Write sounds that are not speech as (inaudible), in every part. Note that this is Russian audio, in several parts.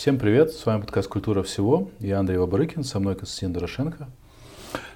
Всем привет, с вами подкаст «Культура всего». Я Андрей Вабарыкин, со мной Константин Дорошенко.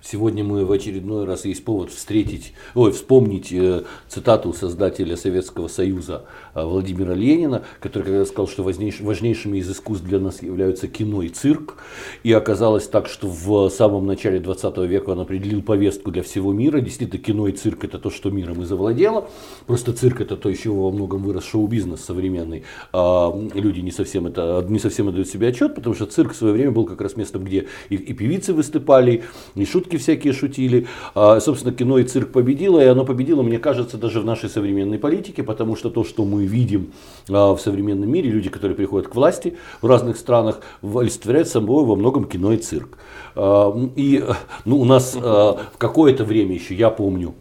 Сегодня мы в очередной раз есть повод встретить, ой, вспомнить э, цитату создателя Советского Союза э, Владимира Ленина, который когда сказал, что важнейшими из искусств для нас являются кино и цирк. И оказалось так, что в самом начале 20 века он определил повестку для всего мира. Действительно, кино и цирк это то, что миром и завладело. Просто цирк это то, еще во многом вырос шоу-бизнес современный. А люди не совсем, это, не совсем отдают себе отчет, потому что цирк в свое время был как раз местом, где и, и певицы выступали, и шутки шутки всякие шутили. А, собственно, кино и цирк победило, и оно победило, мне кажется, даже в нашей современной политике, потому что то, что мы видим а, в современном мире, люди, которые приходят к власти в разных странах, олицетворяют собой во многом кино и цирк. А, и ну, у нас в какое-то время еще, я помню,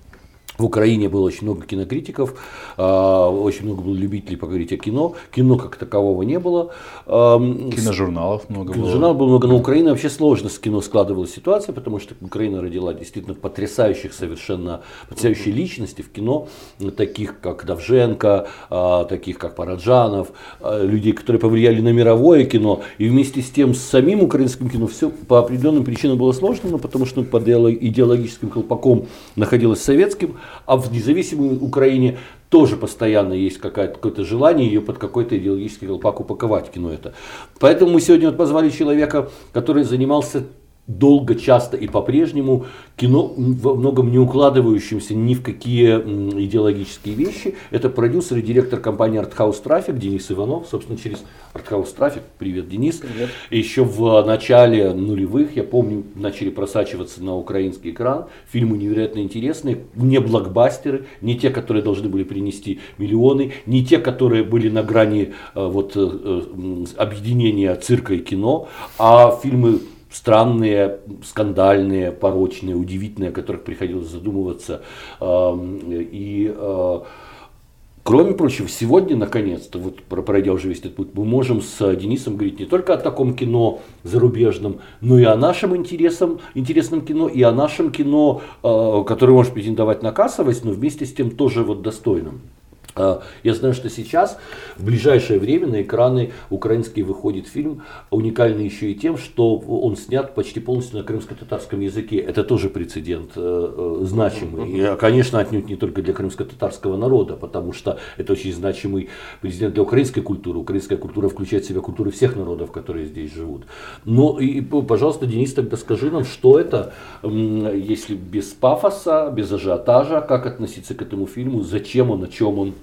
в Украине было очень много кинокритиков, а, очень много было любителей поговорить о кино. Кино как такового не было. Киножурналов много Киножурналов было много. Но Украина вообще сложно с кино складывалась ситуация, потому что Украина родила действительно потрясающих совершенно, потрясающие личности в кино, таких как Давженко, а, таких как Параджанов, а, людей, которые повлияли на мировое кино. И вместе с тем с самим украинским кино все по определенным причинам было сложно, но потому что под идеологическим колпаком находилось советским а в независимой Украине тоже постоянно есть какое-то желание ее под какой-то идеологический колпак упаковать кино это. Поэтому мы сегодня вот позвали человека, который занимался долго, часто и по-прежнему кино во многом не укладывающимся ни в какие идеологические вещи. Это продюсер и директор компании Arthouse Traffic Денис Иванов. Собственно, через Arthouse Traffic. Привет, Денис. Привет. Еще в начале нулевых, я помню, начали просачиваться на украинский экран. Фильмы невероятно интересные. Не блокбастеры, не те, которые должны были принести миллионы, не те, которые были на грани э, вот, э, э, объединения цирка и кино, а фильмы странные, скандальные, порочные, удивительные, о которых приходилось задумываться. И э, Кроме прочего, сегодня, наконец-то, вот пройдя уже весь этот путь, мы можем с Денисом говорить не только о таком кино зарубежном, но и о нашем интересном, интересном кино, и о нашем кино, э, которое может претендовать на кассовость, но вместе с тем тоже вот достойным. А, я знаю, что сейчас, в ближайшее время, на экраны украинские выходит фильм, уникальный еще и тем, что он снят почти полностью на крымско-татарском языке. Это тоже прецедент э, э значимый. И, конечно, отнюдь не только для крымско-татарского народа, потому что это очень значимый президент для украинской культуры. Украинская культура включает в себя культуры всех народов, которые здесь живут. Но, и, пожалуйста, Денис, тогда скажи нам, что это, если без пафоса, без ажиотажа, как относиться к этому фильму, зачем он, о чем он?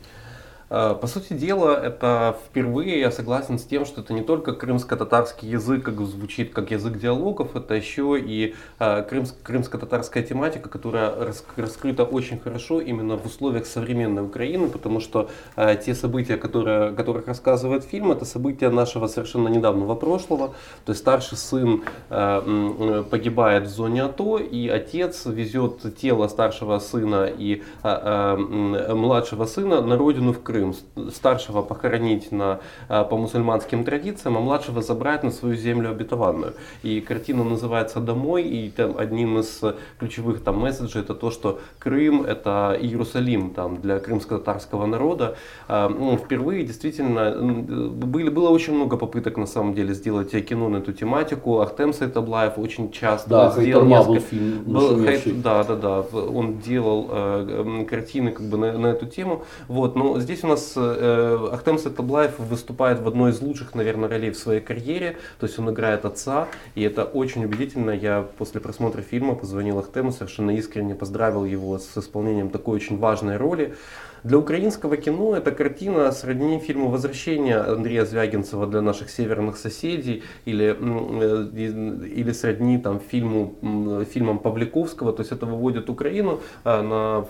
Э, по сути дела, это впервые я согласен с тем, что это не только крымско-татарский язык, как звучит как язык диалогов, это еще и э, крымско-татарская тематика, которая раскрыта очень хорошо именно в условиях современной Украины, потому что э, те события, которые, о которых рассказывает фильм, это события нашего совершенно недавнего прошлого. То есть старший сын погибает в зоне АТО, и отец везет тело старшего сына и младшего сына на родину в Крым. Крым. Старшего похоронить на, а, по мусульманским традициям, а младшего забрать на свою землю обетованную. И картина называется «Домой», и там одним из ключевых там месседжей это то, что Крым это Иерусалим там, для крымско-татарского народа. А, ну, впервые действительно были, было очень много попыток на самом деле сделать кино на эту тематику. Ахтем Сайтаблаев очень часто да, сделал несколько... был фильм был, Да, да, да. Он делал э, картины как бы на, на эту тему. Вот, но здесь он э, Ахтем Сатаблаев выступает в одной из лучших, наверное, ролей в своей карьере. То есть он играет отца, и это очень убедительно. Я после просмотра фильма позвонил Ахтему, совершенно искренне поздравил его с исполнением такой очень важной роли. Для украинского кино эта картина сродни фильму «Возвращение» Андрея Звягинцева для наших северных соседей или, э, или сродни там, фильму, фильмам Павликовского. То есть это выводит Украину э, на,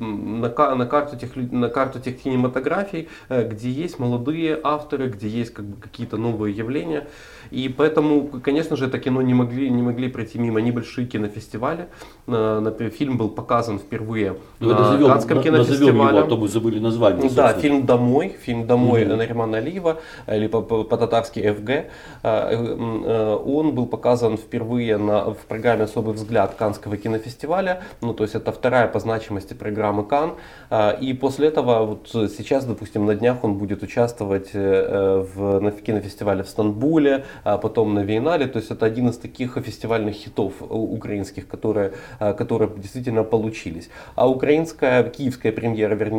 на, на, карту, тех, на карту тех кинематографий, э, где есть молодые авторы, где есть как бы, какие-то новые явления. И поэтому, конечно же, это кино не могли, не могли пройти мимо небольшие кинофестивали. Например, фильм был показан впервые ну, на назовем, Канском кинофестивале. А то мы забыли название. Да, фильм «Домой», фильм «Домой» mm-hmm. Наримана Алиева, или по-татарски «ФГ». А, э, он был показан впервые на, в программе «Особый взгляд» Канского кинофестиваля. Ну, то есть это вторая по значимости программы Кан. А, и после этого вот сейчас, допустим, на днях он будет участвовать в, на кинофестивале в Стамбуле, а потом на Вейнале. То есть это один из таких фестивальных хитов украинских, которые, которые действительно получились. А украинская, киевская премьера, вернее,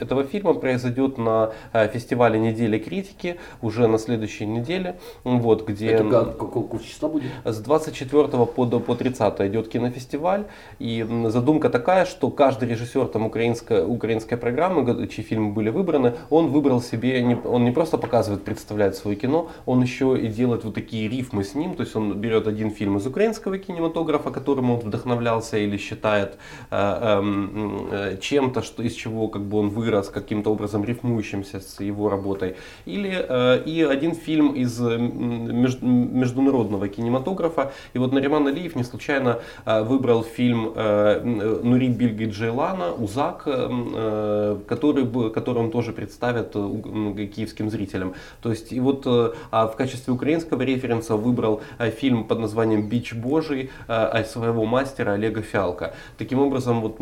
этого фильма произойдет на фестивале недели критики уже на следующей неделе. Вот, где... Это какого числа будет? С 24 по, по 30 идет кинофестиваль. И задумка такая, что каждый режиссер там, украинской, украинской программы, чьи фильмы были выбраны, он выбрал себе, не, он не просто показывает, представляет свое кино, он еще и делает вот такие рифмы с ним. То есть он берет один фильм из украинского кинематографа, которым он вдохновлялся или считает э, э, чем-то, что, из чего как бы он вырос, каким-то образом рифмующимся с его работой. Или э, и один фильм из международного кинематографа. И вот Нариман Алиев не случайно э, выбрал фильм э, Нури Бильги Джейлана «Узак», э, который, который он тоже представит киевским зрителям. То есть и вот а в качестве украинского референса выбрал фильм под названием «Бич Божий» своего мастера Олега Фиалка. Таким образом, вот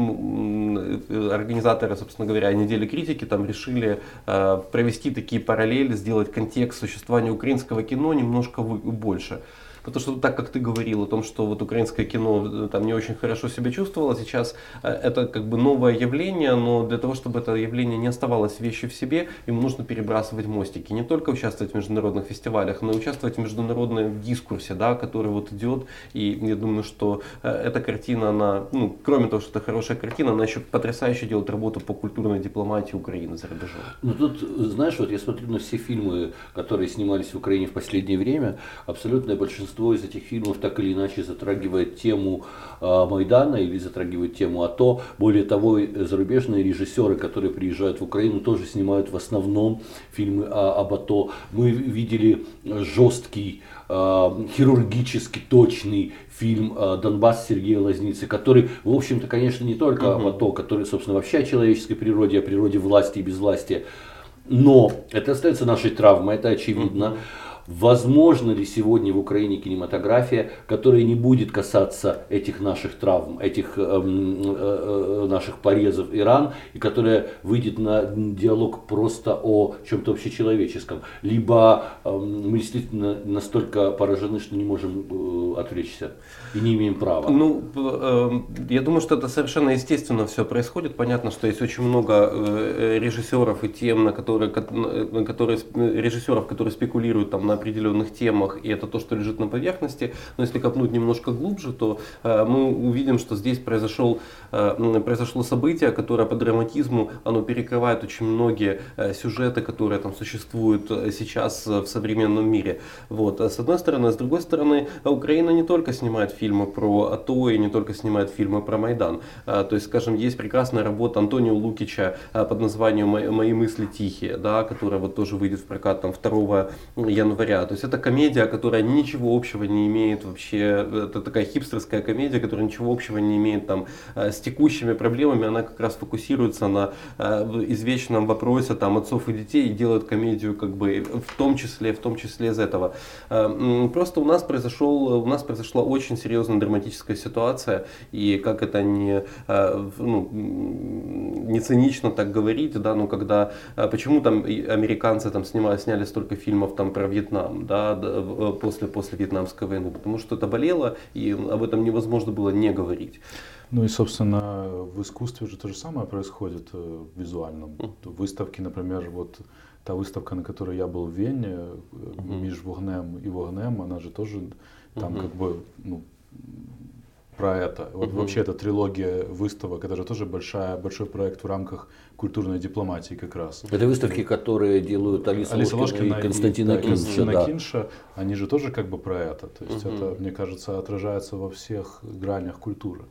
организаторы, собственно говоря, недели критики там решили провести такие параллели, сделать контекст существования украинского кино немножко больше. Потому что так как ты говорил о том, что вот украинское кино э, там не очень хорошо себя чувствовало, сейчас э, это как бы новое явление, но для того, чтобы это явление не оставалось вещью в себе, ему нужно перебрасывать мостики. Не только участвовать в международных фестивалях, но и участвовать в международном дискурсе, да, который вот идет. И я думаю, что э, эта картина, она, ну, кроме того, что это хорошая картина, она еще потрясающе делает работу по культурной дипломатии Украины за рубежом. Ну тут, знаешь, вот я смотрю на все фильмы, которые снимались в Украине в последнее время, абсолютное большинство большинство из этих фильмов так или иначе затрагивает тему э, Майдана или затрагивает тему АТО. Более того, зарубежные режиссеры, которые приезжают в Украину, тоже снимают в основном фильмы о, об АТО. Мы видели жесткий, э, хирургически точный фильм «Донбасс» Сергея Лазницы, который, в общем-то, конечно, не только угу. об АТО, который, собственно, вообще о человеческой природе, о природе власти и безвластия, но это остается нашей травмой, это очевидно. Угу. Возможно ли сегодня в Украине кинематография, которая не будет касаться этих наших травм, этих э, э, наших порезов и ран, и которая выйдет на диалог просто о чем-то общечеловеческом, либо э, мы действительно настолько поражены, что не можем э, отвлечься и не имеем права? Ну, э, я думаю, что это совершенно естественно все происходит. Понятно, что есть очень много э, режиссеров и тем, на которые, на которые режиссеров, которые спекулируют там на определенных темах, и это то, что лежит на поверхности. Но если копнуть немножко глубже, то э, мы увидим, что здесь произошел, э, произошло событие, которое по драматизму оно перекрывает очень многие э, сюжеты, которые там существуют сейчас в современном мире. Вот. С одной стороны, с другой стороны, Украина не только снимает фильмы про АТО и не только снимает фильмы про Майдан. То есть, скажем, есть прекрасная работа Антонио Лукича под названием «Мои мысли тихие», да, которая вот тоже выйдет в прокат там 2 января января. То есть это комедия, которая ничего общего не имеет вообще, это такая хипстерская комедия, которая ничего общего не имеет там э, с текущими проблемами, она как раз фокусируется на э, извечном вопросе там отцов и детей и делает комедию как бы в том числе, в том числе из этого. Э, просто у нас произошел, у нас произошла очень серьезная драматическая ситуация, и как это не, ну, не цинично так говорить, да, но когда, почему там американцы там снимали, сняли столько фильмов там про Вьетнам, Вьетнам да, э, после, после Вьетнамской войны, потому что это болело, и об этом невозможно было не говорить. Ну и, собственно, в искусстве же то же самое происходит э, в визуальном. Mm. Выставки, например, вот та выставка, на которой я был в Вене, mm-hmm. меж вогнем и вогнем, она же тоже там как бы ну, про это. Вот mm-hmm. вообще эта трилогия выставок, это же тоже большая, большой проект в рамках культурной дипломатии как раз. Это выставки, которые делают Алиса, Алиса Ложкина, Ложкина и Константина, и, да, Константина да. Кинша, они же тоже как бы про это. То есть угу. это, мне кажется, отражается во всех гранях культуры.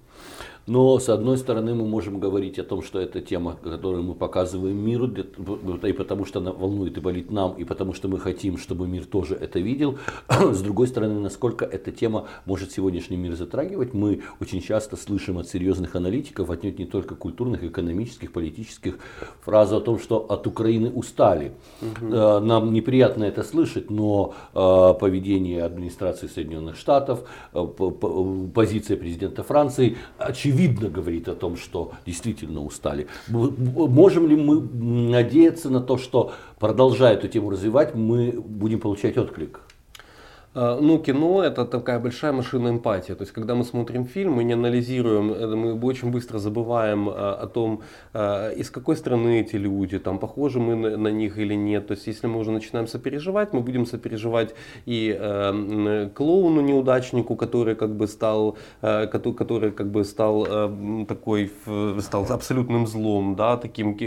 Но с одной стороны мы можем говорить о том, что это тема, которую мы показываем миру, и потому что она волнует и болит нам, и потому что мы хотим, чтобы мир тоже это видел. (clears throat) С другой стороны, насколько эта тема может сегодняшний мир затрагивать, мы очень часто слышим от серьезных аналитиков, отнюдь не только культурных, экономических, политических, фразу о том, что от Украины устали. Угу. Нам неприятно это слышать, но э, поведение администрации Соединенных Штатов, э, позиция президента Франции, очевидно говорит о том, что действительно устали. Можем ли мы надеяться на то, что продолжая эту тему развивать, мы будем получать отклик? А, ну, кино это такая большая машина эмпатии. То есть, когда мы смотрим фильм, мы не анализируем, мы очень быстро забываем а, о том, а, из какой страны эти люди, там, похожи мы на, них или нет. То есть, если мы уже начинаем сопереживать, мы будем сопереживать и э, клоуну неудачнику, который как бы стал, э, который, как бы стал э, такой, стал абсолютным злом, да, таким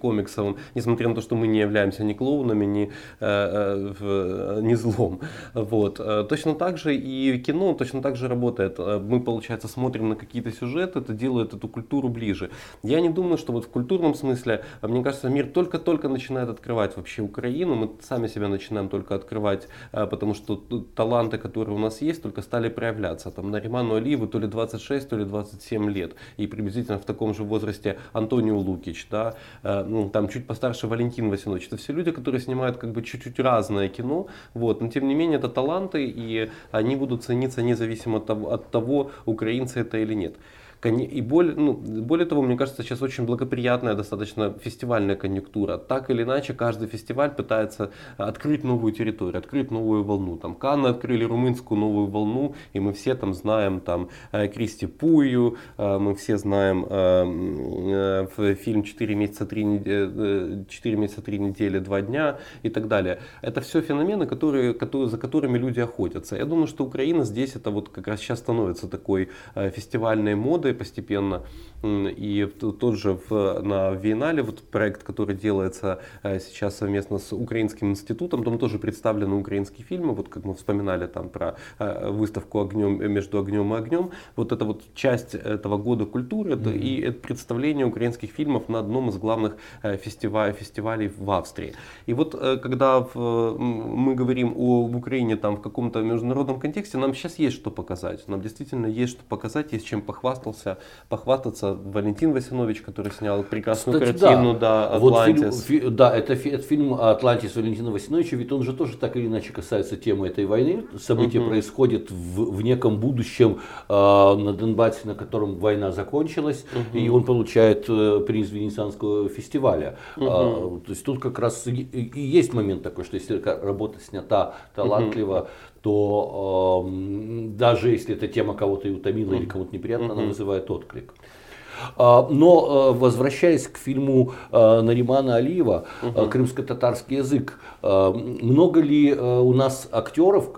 комиксовым, несмотря на то, что мы не являемся ни клоунами, ни, э, э, ни злом. Вот. Э, точно так же и кино точно так же работает. Э, мы, получается, смотрим на какие-то сюжеты, это делает эту культуру ближе. Я не думаю, что вот в культурном смысле, э, мне кажется, мир только-только начинает открывать вообще Украину. Мы сами себя начинаем только открывать, потому что таланты, которые у нас есть, только стали проявляться. Там Нариману Алиеву то ли 26, то ли 27 лет. И приблизительно в таком же возрасте Антонио Лукич, да, ну, там чуть постарше Валентин Васинович. Это все люди, которые снимают как бы чуть-чуть разное кино, вот, но тем не менее это талант таланты, и они будут цениться независимо от того, украинцы это или нет. И более, ну, более того, мне кажется, сейчас очень благоприятная достаточно фестивальная конъюнктура. Так или иначе, каждый фестиваль пытается открыть новую территорию, открыть новую волну. Там Канны открыли румынскую новую волну, и мы все там знаем там э, Кристи Пую, э, мы все знаем э, фильм «4 месяца, 3, 4 месяца, 3 недели, 2 дня» и так далее. Это все феномены, которые, которые, за которыми люди охотятся. Я думаю, что Украина здесь это вот как раз сейчас становится такой фестивальной модой, постепенно. И тот же в, на Виенале, вот проект, который делается э, сейчас совместно с Украинским институтом, там тоже представлены украинские фильмы, вот как мы вспоминали там про э, выставку огнем, между огнем и огнем. Вот это вот часть этого года культуры mm-hmm. и это представление украинских фильмов на одном из главных э, фестивалей, в Австрии. И вот когда в, мы говорим о Украине там в каком-то международном контексте, нам сейчас есть что показать. Нам действительно есть что показать, есть чем похвастался похвастался, похвастаться Валентин Васинович, который снял прекрасную Кстати, картину, да, да Вот фильм, да, это, это фильм «Атлантис» Валентина Васиновича, ведь он же тоже так или иначе касается темы этой войны. События угу. происходят в, в неком будущем э, на Донбассе, на котором война закончилась, угу. и он получает э, приз Венецианского фестиваля. Угу. Э, то есть тут как раз и, и есть момент такой, что если работа снята талантливо, угу то э, даже если эта тема кого-то и утомила mm-hmm. или кому-то неприятно, mm-hmm. она вызывает отклик. А, но э, возвращаясь к фильму э, Наримана Алиева угу. «Крымско-татарский язык», много ли у нас актеров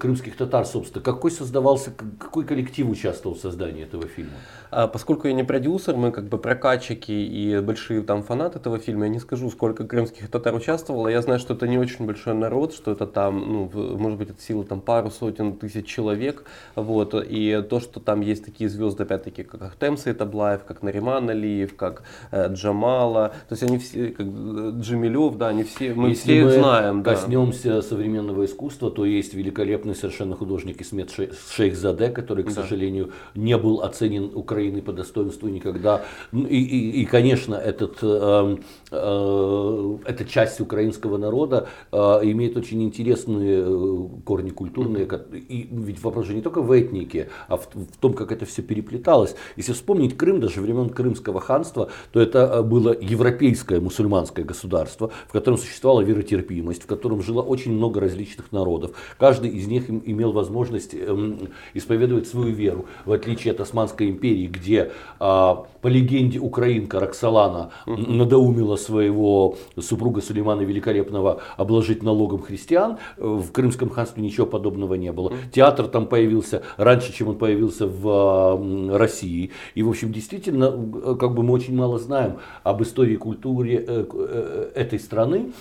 крымских татар, собственно, какой создавался, какой коллектив участвовал в создании этого фильма? А поскольку я не продюсер, мы как бы прокатчики и большие там фанаты этого фильма, я не скажу, сколько крымских татар участвовало. Я знаю, что это не очень большой народ, что это там, ну, может быть, от силы там пару сотен тысяч человек. Вот. И то, что там есть такие звезды, опять-таки, как Ахтем Саитаблаев, как Нариман Алиев, как э, Джамала. То есть они все, как э, Джамилев, да, они все, мы Если все их знаем. коснемся да. современного искусства, то есть великолепный совершенно художник Исмет Шейх Заде, который, к да. сожалению, не был оценен Украиной Украины по достоинству никогда. Ну, и, и, и конечно, этот, э, э, эта часть украинского народа э, имеет очень интересные э, корни культурные. И ведь вопрос же не только в этнике, а в, в том, как это все переплеталось. Если вспомнить Крым, даже времен Крымского ханства, то это э, было европейское мусульманское государство, в котором существовала веротерпимость, в котором жило очень много различных народов. Каждый из них имел возможность эм, исповедовать свою веру, в отличие от Османской империи, где а, по легенде украинка Роксолана надоумила своего супруга Сулеймана Великолепного обложить налогом христиан. В Крымском ханстве ничего подобного не было. Театр там появился раньше, чем он появился в России. И, в общем, действительно, как бы мы очень мало знаем об истории и культуре э, э, этой страны.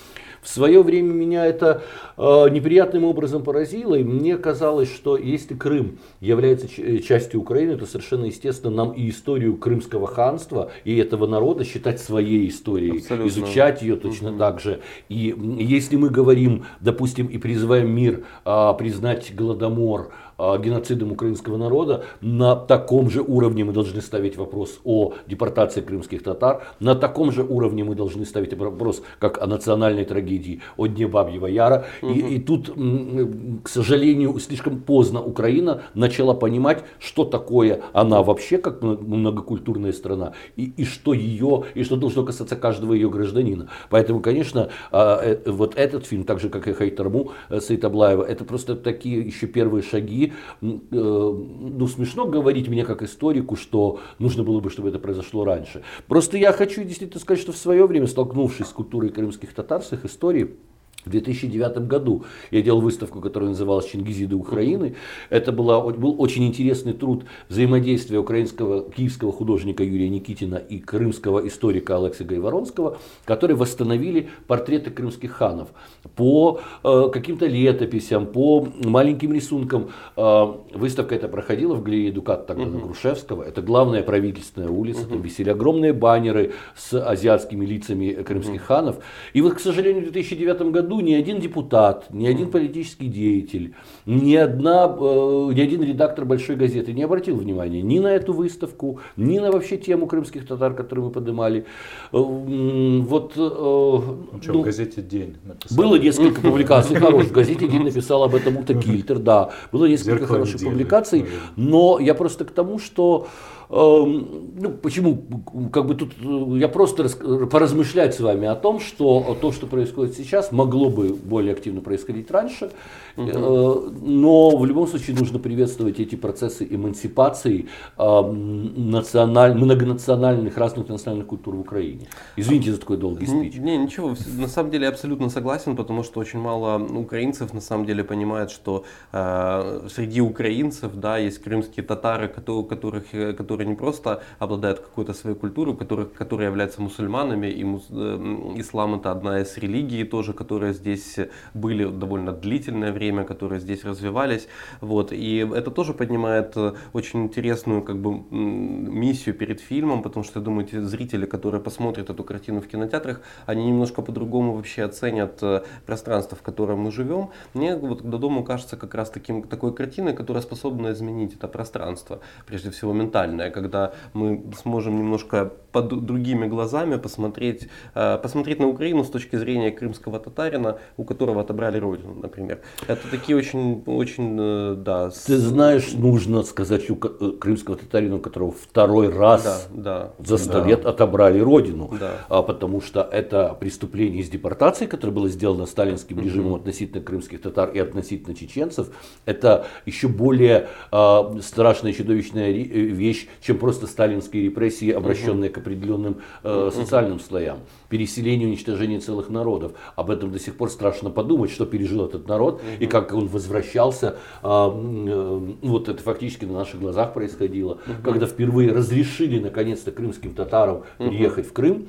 В свое время меня это э, неприятным образом поразило, и мне казалось, что если Крым является э, частью Украины, то совершенно естественно нам и историю Крымского ханства и этого народа считать своей историей, Абсолютно. изучать ее точно угу. так же. И если мы говорим, допустим, и призываем мир э, признать Голодомор, геноцидом украинского народа, на таком же уровне мы должны ставить вопрос о депортации крымских татар, на таком же уровне мы должны ставить вопрос как о национальной трагедии трагедии о дне Бабьего Яра. Угу. И, и тут, к сожалению, слишком поздно Украина начала понимать, что такое она вообще, как многокультурная страна, и, и что ее, и что должно касаться каждого ее гражданина. Поэтому, конечно, а, э, вот этот фильм, так же как и Хайтарму э, Саитаблаева, это просто такие еще первые шаги. Э, ну, смешно говорить мне как историку, что нужно было бы, чтобы это произошло раньше. Просто я хочу действительно сказать, что в свое время, столкнувшись с культурой крымских татар, с их историей, в 2009 году я делал выставку, которая называлась «Чингизиды Украины». Это была, был очень интересный труд взаимодействия украинского, киевского художника Юрия Никитина и крымского историка Алекса Гайворонского, которые восстановили портреты крымских ханов по э, каким-то летописям, по маленьким рисункам. Э, выставка эта проходила в галерее Дукат тогда на Грушевского. Это главная правительственная улица, там висели огромные баннеры с азиатскими лицами крымских ханов. И вот, к сожалению, в 2009 году году ни один депутат, ни один политический деятель, ни, одна, э, ни один редактор большой газеты не обратил внимания ни на эту выставку, ни на вообще тему крымских татар, которую мы поднимали. Э, вот, э, ну, в газете «День» написал. Было несколько (laughs) публикаций хороших. В газете «День» написал об этом Ута (laughs) Кильтер, да. Было несколько Зеркало хороших публикаций. Но я просто к тому, что ну, почему, как бы тут э, я просто поразмышлять с вами о том, что то, что происходит сейчас, могло бы более активно происходить раньше, угу. но в любом случае нужно приветствовать эти процессы эмансипации эм, националь... многонациональных, разных национальных культур в Украине. Извините за такой долгий спич. Не, ничего, на самом деле я абсолютно согласен, потому что очень мало украинцев на самом деле понимают, что э, среди украинцев да, есть крымские татары, которые, которых, которые которые не просто обладают какой-то своей культурой, которые, которые являются мусульманами, и мус, э, ислам это одна из религий тоже, которые здесь были довольно длительное время, которые здесь развивались. Вот. И это тоже поднимает э, очень интересную как бы, миссию перед фильмом, потому что, я думаю, те зрители, которые посмотрят эту картину в кинотеатрах, они немножко по-другому вообще оценят э, пространство, в котором мы живем. Мне вот до дома кажется как раз таким, такой картиной, которая способна изменить это пространство, прежде всего ментальное, когда мы сможем немножко под другими глазами посмотреть, э, посмотреть на Украину с точки зрения крымского татарина, у которого отобрали родину, например. Такие очень, очень, э, да. Ты знаешь, нужно сказать у э, крымского татарина, у которого второй раз да, да, за сто да. лет отобрали родину, да. а, потому что это преступление из депортации, которое было сделано сталинским режимом угу. относительно крымских татар и относительно чеченцев, это еще более а, страшная чудовищная вещь, чем просто сталинские репрессии, обращенные угу. к определенным э, социальным слоям, переселение, уничтожение целых народов. Об этом до сих пор страшно подумать, что пережил этот народ угу. и как он возвращался. Э, э, вот это фактически на наших глазах происходило, угу. когда впервые разрешили наконец-то крымским татарам приехать в Крым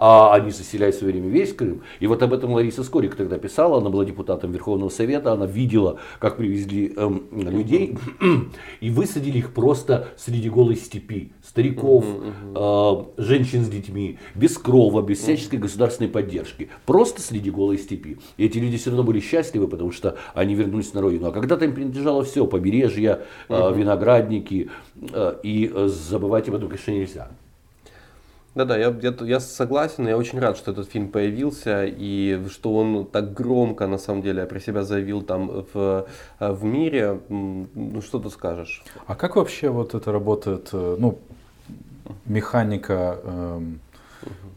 а они заселяют в свое время весь Крым. И вот об этом Лариса Скорик тогда писала, она была депутатом Верховного Совета, она видела, как привезли эм, людей (clears throat) и высадили их просто среди голой степи, стариков, э, женщин с детьми, без крова, без всяческой государственной поддержки, просто среди голой степи. И эти люди все равно были счастливы, потому что они вернулись на родину. А когда-то им принадлежало все, побережье, э, виноградники, э, и забывать об этом, конечно, нельзя. Да-да, я, я, я согласен, я очень рад, что этот фильм появился, и что он так громко, на самом деле, про себя заявил там в, в мире. Ну, что ты скажешь? А как вообще вот это работает, э, ну, механика эм,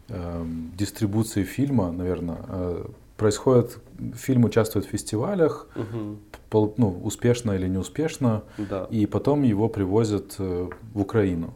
эм, дистрибуции фильма, наверное, э, происходит, фильм участвует в фестивалях, угу. пол, ну, успешно или неуспешно, да. и потом его привозят э, в Украину.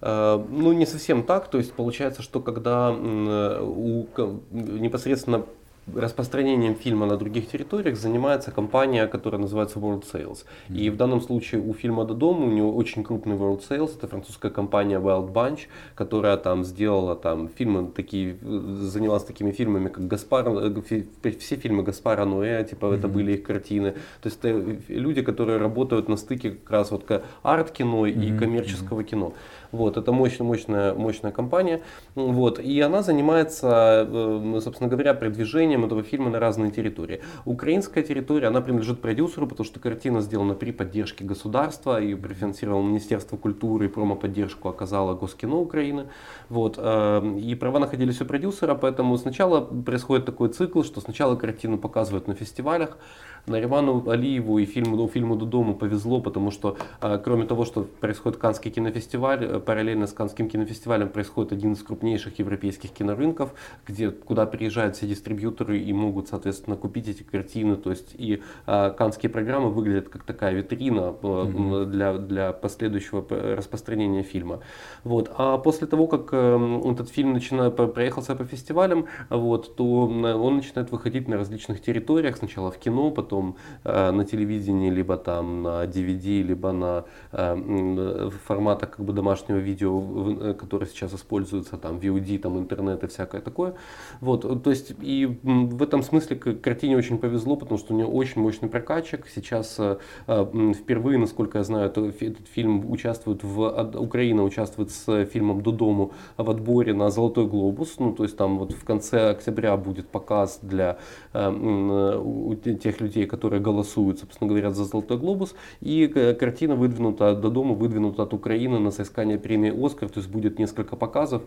Э, ну, не совсем так. То есть получается, что когда у непосредственно распространением фильма на других территориях занимается компания, которая называется World Sales. И в данном случае у фильма «До дома» у него очень крупный World Sales. Это французская компания Wild Bunch, которая там сделала там фильмы такие, занялась такими фильмами, как Гаспар, э, все фильмы Гаспара Ноэ, типа mm-hmm. это были их картины. То есть это люди, которые работают на стыке как раз вот арт-кино mm-hmm. и коммерческого mm-hmm. кино. Вот, это мощная, мощная, мощная компания. Вот, и она занимается, э, собственно говоря, продвижением этого фильма на разные территории. Украинская территория, она принадлежит продюсеру, потому что картина сделана при поддержке государства, ее префинансировало Министерство культуры и промо-поддержку оказало Госкино Украины. Вот, э, и права находились у продюсера, поэтому сначала происходит такой цикл, что сначала картину показывают на фестивалях, Нариману Алиеву и фильму, ну, фильму «Додому» повезло, потому что э, кроме того, что происходит Каннский кинофестиваль, э, параллельно с Каннским кинофестивалем происходит один из крупнейших европейских кинорынков, где, куда приезжают все дистрибьюторы и могут, соответственно, купить эти картины. То есть и э, каннские программы выглядят как такая витрина э, mm-hmm. для, для последующего распространения фильма. Вот. А после того, как э, этот фильм начинает, проехался по фестивалям, вот, то он начинает выходить на различных территориях. Сначала в кино, потом потом э, на телевидении, либо там на DVD, либо на э, форматах как бы домашнего видео, э, которые сейчас используются, там VOD, там интернет и всякое такое. Вот, то есть и в этом смысле картине очень повезло, потому что у нее очень мощный прокачик. Сейчас э, э впервые, насколько я знаю, этот фильм участвует в Украина участвует с фильмом Додому в отборе на Золотой глобус. Ну, то есть там вот в конце октября будет показ для э, тех людей, которые голосуют, собственно говоря, за «Золотой глобус». И э, картина выдвинута до дома, выдвинута от Украины на соискание премии «Оскар», то есть будет несколько показов.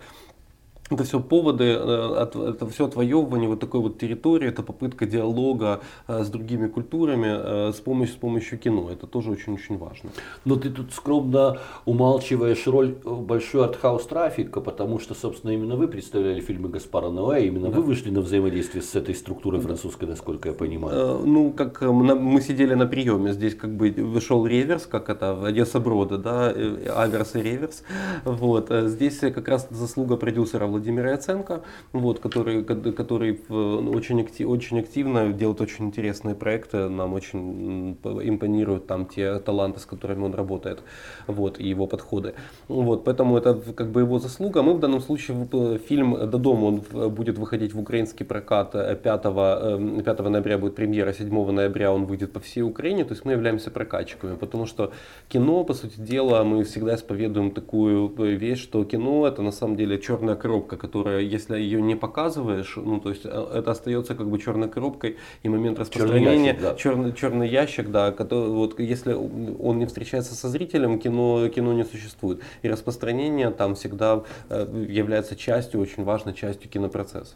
Это все поводы, э, это все отвоевывание вот такой вот территории, это попытка диалога э, с другими культурами с помощью, с помощью кино. Это тоже очень-очень важно. Но ты тут скромно умалчиваешь роль большой артхаус трафика, потому что, собственно, именно вы представляли фильмы Гаспара Ноэ, именно да. вы вышли на взаимодействие с этой структурой французской, насколько я понимаю. Ну, как мы сидели на приеме, здесь как бы вышел реверс, как это Одесса Брода, да, аверс и реверс. Вот. Здесь как раз заслуга продюсера Владимира Яценко, вот, который, который очень, актив, очень активно делает очень интересные проекты, нам очень импонируют там те таланты, с которыми он работает, вот, и его подходы. Вот, поэтому это как бы его заслуга. Мы в данном случае фильм «До дома» он будет выходить в украинский прокат 5, 5 эм, ноября будет премьера, 7 ноября он выйдет по всей Украине, то есть мы являемся прокатчиками, потому что кино, по сути дела, мы всегда исповедуем такую вещь, что кино это на самом деле черная коробка, коробка, которая, если ее не показываешь, ну, то есть э, это остается как бы черной коробкой, и момент распространения, черный ящик, да, черный, черный ящик, да который, вот если он не встречается со зрителем, кино, кино не существует. И распространение там всегда э, является частью, очень важной частью кинопроцесса.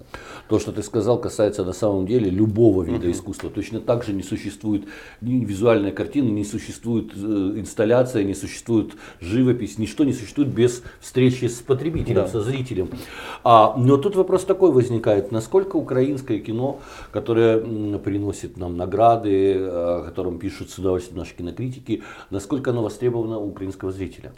То, что ты сказал, касается на самом деле любого вида uh-huh. искусства. Точно так же не существует ни визуальная картина, не существует э, инсталляция, не существует живопись, ничто не существует без встречи с потребителем, да. со зрителем. А, но тут вопрос такой возникает, насколько украинское кино, которое приносит нам награды, о котором пишут с удовольствием наши кинокритики, насколько оно востребовано у украинского зрителя?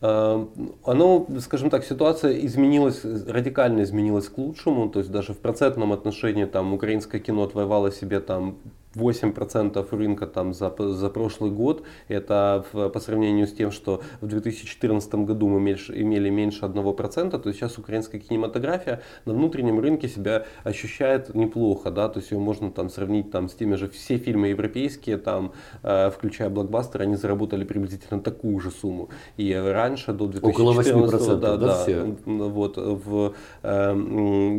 А, оно, скажем так, ситуация изменилась, радикально изменилась к лучшему, то есть даже в процентном отношении там украинское кино отвоевало себе там 8% рынка там за, за прошлый год. Это в, по сравнению с тем, что в 2014 году мы меньше, имели меньше 1%, то есть сейчас украинская кинематография на внутреннем рынке себя ощущает неплохо, да, то есть ее можно там сравнить там с теми же, все фильмы европейские, там, э, включая блокбастеры, они заработали приблизительно такую же сумму. И раньше, до 2014 Около 8%, да, да, все? вот, в, э,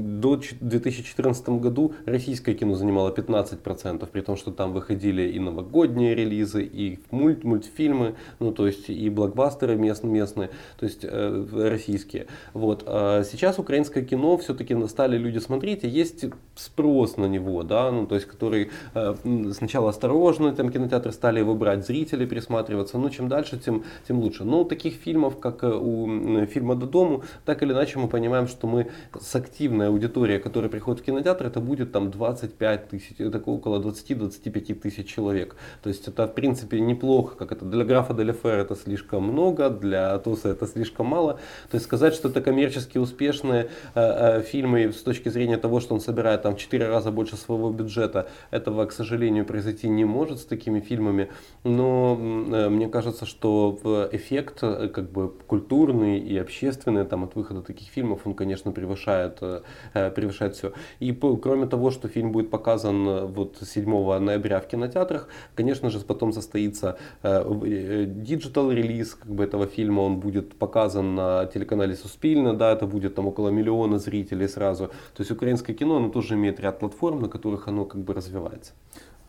до 2014 году российское кино занимало 15%, при том, что там выходили и новогодние релизы, и мульт, мультфильмы, ну то есть и блокбастеры местные, местные то есть э, российские. Вот. А сейчас украинское кино все-таки стали люди смотреть, и есть спрос на него, да, ну то есть который э, сначала осторожно, там кинотеатры стали его брать, зрители присматриваться, ну чем дальше, тем, тем лучше. Но таких фильмов, как э, у фильма «До дому», так или иначе мы понимаем, что мы с активной аудиторией, которая приходит в кинотеатр, это будет там 25 тысяч, это около 20 25 тысяч человек. То есть это в принципе неплохо, как это для графа Деляфера это слишком много, для Атуса это слишком мало. То есть сказать, что это коммерчески успешные э, э, фильмы с точки зрения того, что он собирает там в 4 раза больше своего бюджета, этого, к сожалению, произойти не может с такими фильмами. Но э, мне кажется, что эффект э, как бы культурный и общественный там от выхода таких фильмов, он, конечно, превышает, э, превышает все. И кроме того, что фильм будет показан э, вот 7 8 ноября в кинотеатрах. Конечно же, потом состоится digital релиз как бы, этого фильма, он будет показан на телеканале Суспильне, да, это будет там около миллиона зрителей сразу. То есть украинское кино, оно тоже имеет ряд платформ, на которых оно как бы развивается.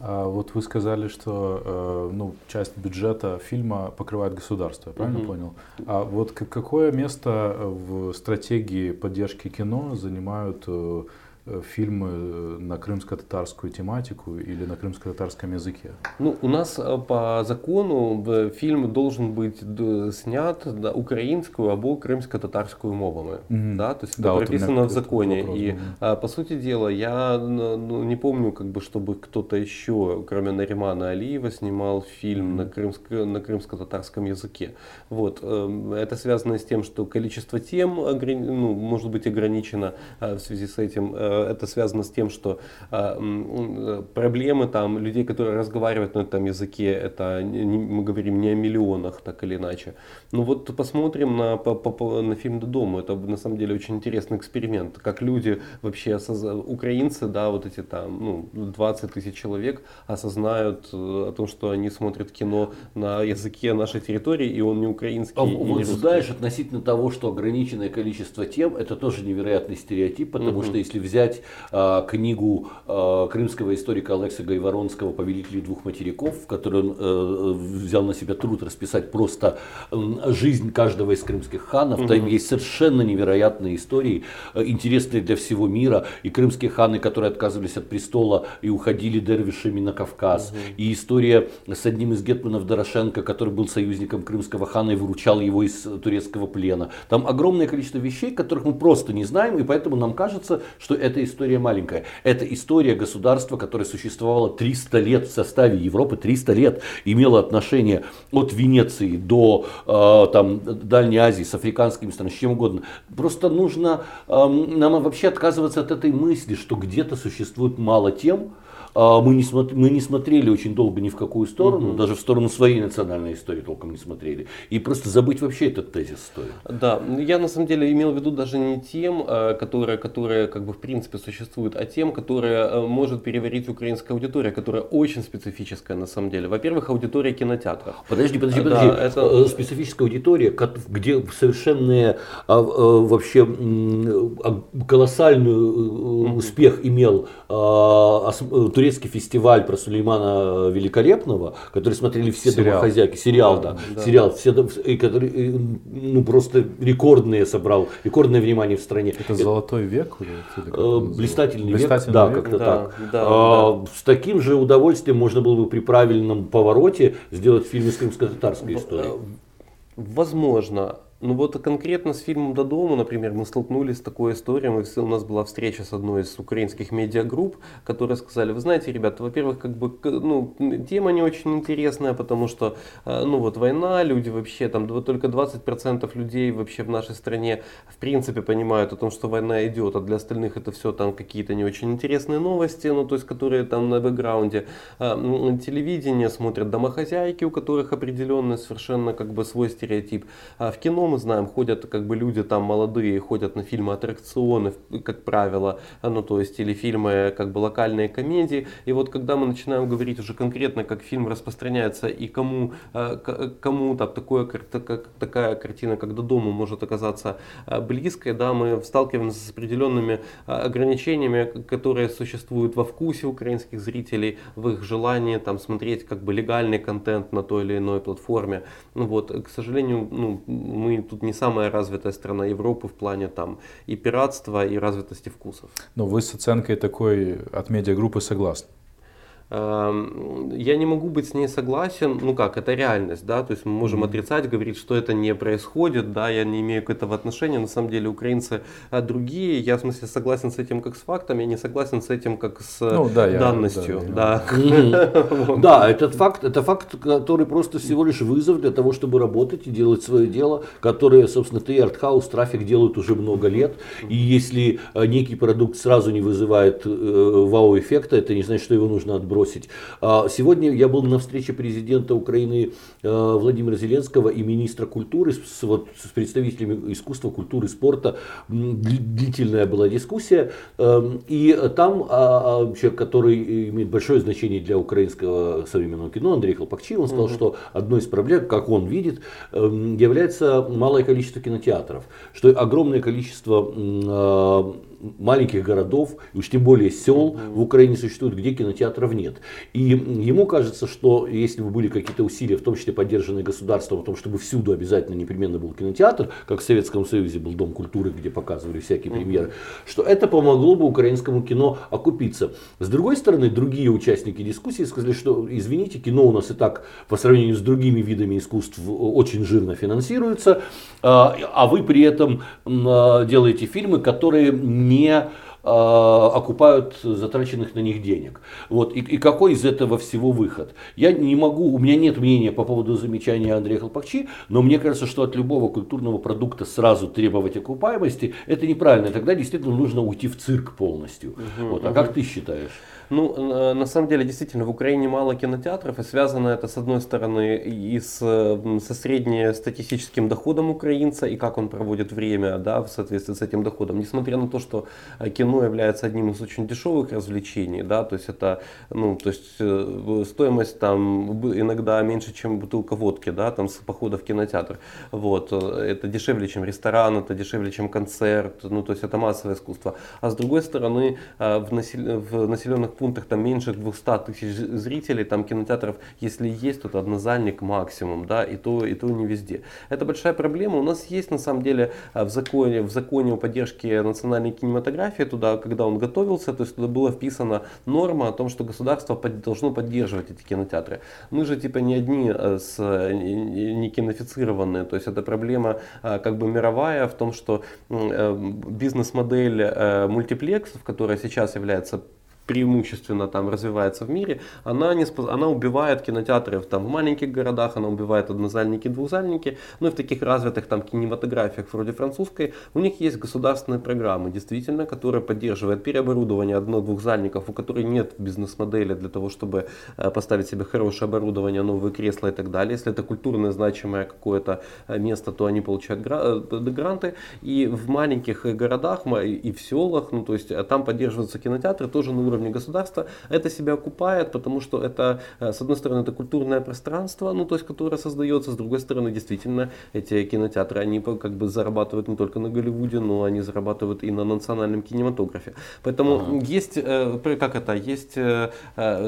А вот вы сказали, что э, ну, часть бюджета фильма покрывает государство, я правильно mm-hmm. понял? А вот какое место в стратегии поддержки кино занимают э, Э, фильмы э, на крымско-татарскую тематику или на крымско-татарском языке? Ну, у нас э, по закону фильм должен быть снят да, украинскую або крымско-татарскую мовами. Mm-hmm. Да? То есть да, это прописано вот в законе. Вопрос, и mm-hmm. по сути дела, я ну, не помню, как бы, чтобы кто-то еще, кроме Наримана Алиева, снимал фильм mm-hmm. на, крымско- на крымско-татарском языке. Вот. Эм, это связано с тем, что количество тем ну, может быть ограничено в связи с этим это связано с тем, что а, проблемы там людей, которые разговаривают на этом языке, это мы говорим не о миллионах, так или иначе. Ну вот посмотрим на, по, по, на фильм «Додому». Это на самом деле очень интересный эксперимент. Как люди вообще, украинцы, да, вот эти там ну, 20 тысяч человек осознают э, о том, что они смотрят кино на языке нашей территории, и он не украинский. А, вот знаешь, относительно того, что ограниченное количество тем, это тоже невероятный стереотип, потому угу. что если взять взять э, книгу э, крымского историка Алекса Гайворонского «Повелители двух материков», в которой он э, взял на себя труд расписать просто э, жизнь каждого из крымских ханов. Угу. Там есть совершенно невероятные истории, э, интересные для всего мира. И крымские ханы, которые отказывались от престола и уходили дервишами на Кавказ. Угу. И история с одним из гетманов Дорошенко, который был союзником крымского хана и выручал его из турецкого плена. Там огромное количество вещей, которых мы просто не знаем, и поэтому нам кажется, что это это история маленькая. Это история государства, которое существовало 300 лет в составе Европы, 300 лет имело отношение от Венеции до э, там, Дальней Азии, с африканскими странами, с чем угодно. Просто нужно э, нам вообще отказываться от этой мысли, что где-то существует мало тем, мы не, смотри, мы не смотрели очень долго ни в какую сторону, угу. даже в сторону своей национальной истории толком не смотрели. И просто забыть вообще этот тезис стоит. Да, я на самом деле имел в виду даже не тем, а, которые, которые как бы в принципе существуют, а тем, которые а, может переварить украинская аудитория, которая очень специфическая на самом деле. Во-первых, аудитория кинотеатров. Подожди, подожди, подожди. Да, это... Э, специфическая аудитория, где совершенно вообще колоссальный угу. успех имел турецкий фестиваль про Сулеймана Великолепного, который смотрели все сериал. домохозяйки, сериал, да, да, сериал, все, и который ну, просто рекордные собрал, рекордное внимание в стране. Это, это золотой век? Или, э, блистательный, блистательный век, да, как-то да, так. Да, а, да. С таким же удовольствием можно было бы при правильном повороте сделать фильм из крымско-татарской истории. Возможно. Ну вот конкретно с фильмом «До дома», например, мы столкнулись с такой историей. Мы, у нас была встреча с одной из украинских медиагрупп, которые сказали, вы знаете, ребята, во-первых, как бы, ну, тема не очень интересная, потому что, э, ну вот война, люди вообще, там только 20% людей вообще в нашей стране в принципе понимают о том, что война идет, а для остальных это все там какие-то не очень интересные новости, ну то есть которые там на бэкграунде. А, телевидение смотрят домохозяйки, у которых определенный совершенно как бы свой стереотип. А в кино мы знаем, ходят как бы люди там молодые, ходят на фильмы аттракционы, как правило, ну то есть или фильмы как бы локальные комедии. И вот когда мы начинаем говорить уже конкретно, как фильм распространяется и кому, э, кому так, такое, такая картина, как до дома может оказаться э, близкой, да, мы сталкиваемся с определенными ограничениями, которые существуют во вкусе украинских зрителей, в их желании там смотреть как бы легальный контент на той или иной платформе. Ну вот, к сожалению, ну, мы тут не самая развитая страна Европы в плане там и пиратства, и развитости вкусов. Но вы с оценкой такой от медиагруппы согласны? Я не могу быть с ней согласен, ну как, это реальность, да, то есть мы можем отрицать, говорить, что это не происходит, да, я не имею к этому отношения, на самом деле украинцы а другие, я в смысле согласен с этим как с фактом, я не согласен с этим как с ну, да, данностью, я, да. Да. (laughs) да, этот факт, это факт, который просто всего лишь вызов для того, чтобы работать и делать свое дело, которое, собственно, ты артхаус, трафик делают уже много лет, и если э, некий продукт сразу не вызывает э, вау-эффекта, это не значит, что его нужно отбросить бросить. А, сегодня я был на встрече президента Украины э, Владимира Зеленского и министра культуры с, вот, с представителями искусства, культуры, спорта. Длительная была дискуссия. Эм, и там а, а, человек, который имеет большое значение для украинского современного кино, Андрей Хлопакчи, он сказал, угу. что одной из проблем, как он видит, эм, является малое количество кинотеатров. Что огромное количество маленьких городов, уж тем более сел в Украине существуют, где кинотеатров нет. И ему кажется, что если бы были какие-то усилия, в том числе поддержанные государством, о том, чтобы всюду обязательно непременно был кинотеатр, как в Советском Союзе был Дом культуры, где показывали всякие премьеры, что это помогло бы украинскому кино окупиться. С другой стороны, другие участники дискуссии сказали, что, извините, кино у нас и так по сравнению с другими видами искусств очень жирно финансируется, а, а вы при этом делаете фильмы, которые не а, окупают затраченных на них денег. Вот. И, и какой из этого всего выход? Я не могу, у меня нет мнения по поводу замечания Андрея Хлопакчи, но мне кажется, что от любого культурного продукта сразу требовать окупаемости, это неправильно. Тогда действительно нужно уйти в цирк полностью. Угу, вот. А угу. как ты считаешь? Ну, на самом деле, действительно, в Украине мало кинотеатров, и связано это, с одной стороны, и с, со среднестатистическим доходом украинца, и как он проводит время, да, в соответствии с этим доходом. Несмотря на то, что э, кино является одним из очень дешевых развлечений, да, то есть это, ну, то есть э, стоимость там иногда меньше, чем бутылка водки, да, там с похода в кинотеатр. Вот, э, это дешевле, чем ресторан, это дешевле, чем концерт, ну, то есть это массовое искусство. А с другой стороны, в, насел... в населенных пунктах там меньше 200 тысяч зрителей, там кинотеатров, если есть, то это однозальник максимум, да, и то, и то не везде. Это большая проблема. У нас есть на самом деле а, в законе, в законе о поддержке национальной кинематографии, туда, когда он готовился, то есть туда была вписана норма о том, что государство под, должно поддерживать эти кинотеатры. Мы же типа не одни а, с, не кинофицированные, то есть это проблема а, как бы мировая в том, что э, бизнес-модель э, мультиплексов, которая сейчас является преимущественно там развивается в мире, она, не, она убивает кинотеатры там, в маленьких городах, она убивает однозальники, двухзальники, ну и в таких развитых там кинематографиях вроде французской, у них есть государственные программы, действительно, которые поддерживают переоборудование одно-двухзальников, у которых нет бизнес-модели для того, чтобы э, поставить себе хорошее оборудование, новые кресла и так далее. Если это культурное значимое какое-то э, место, то они получают э, гранты. И в маленьких городах и в селах, ну то есть там поддерживаются кинотеатры тоже на уровне уровне государства, это себя окупает, потому что это, э, с одной стороны, это культурное пространство, ну, то есть, которое создается, с другой стороны, действительно, эти кинотеатры, они как бы зарабатывают не только на Голливуде, но они зарабатывают и на национальном кинематографе. Поэтому ага. есть, э, как это, есть э,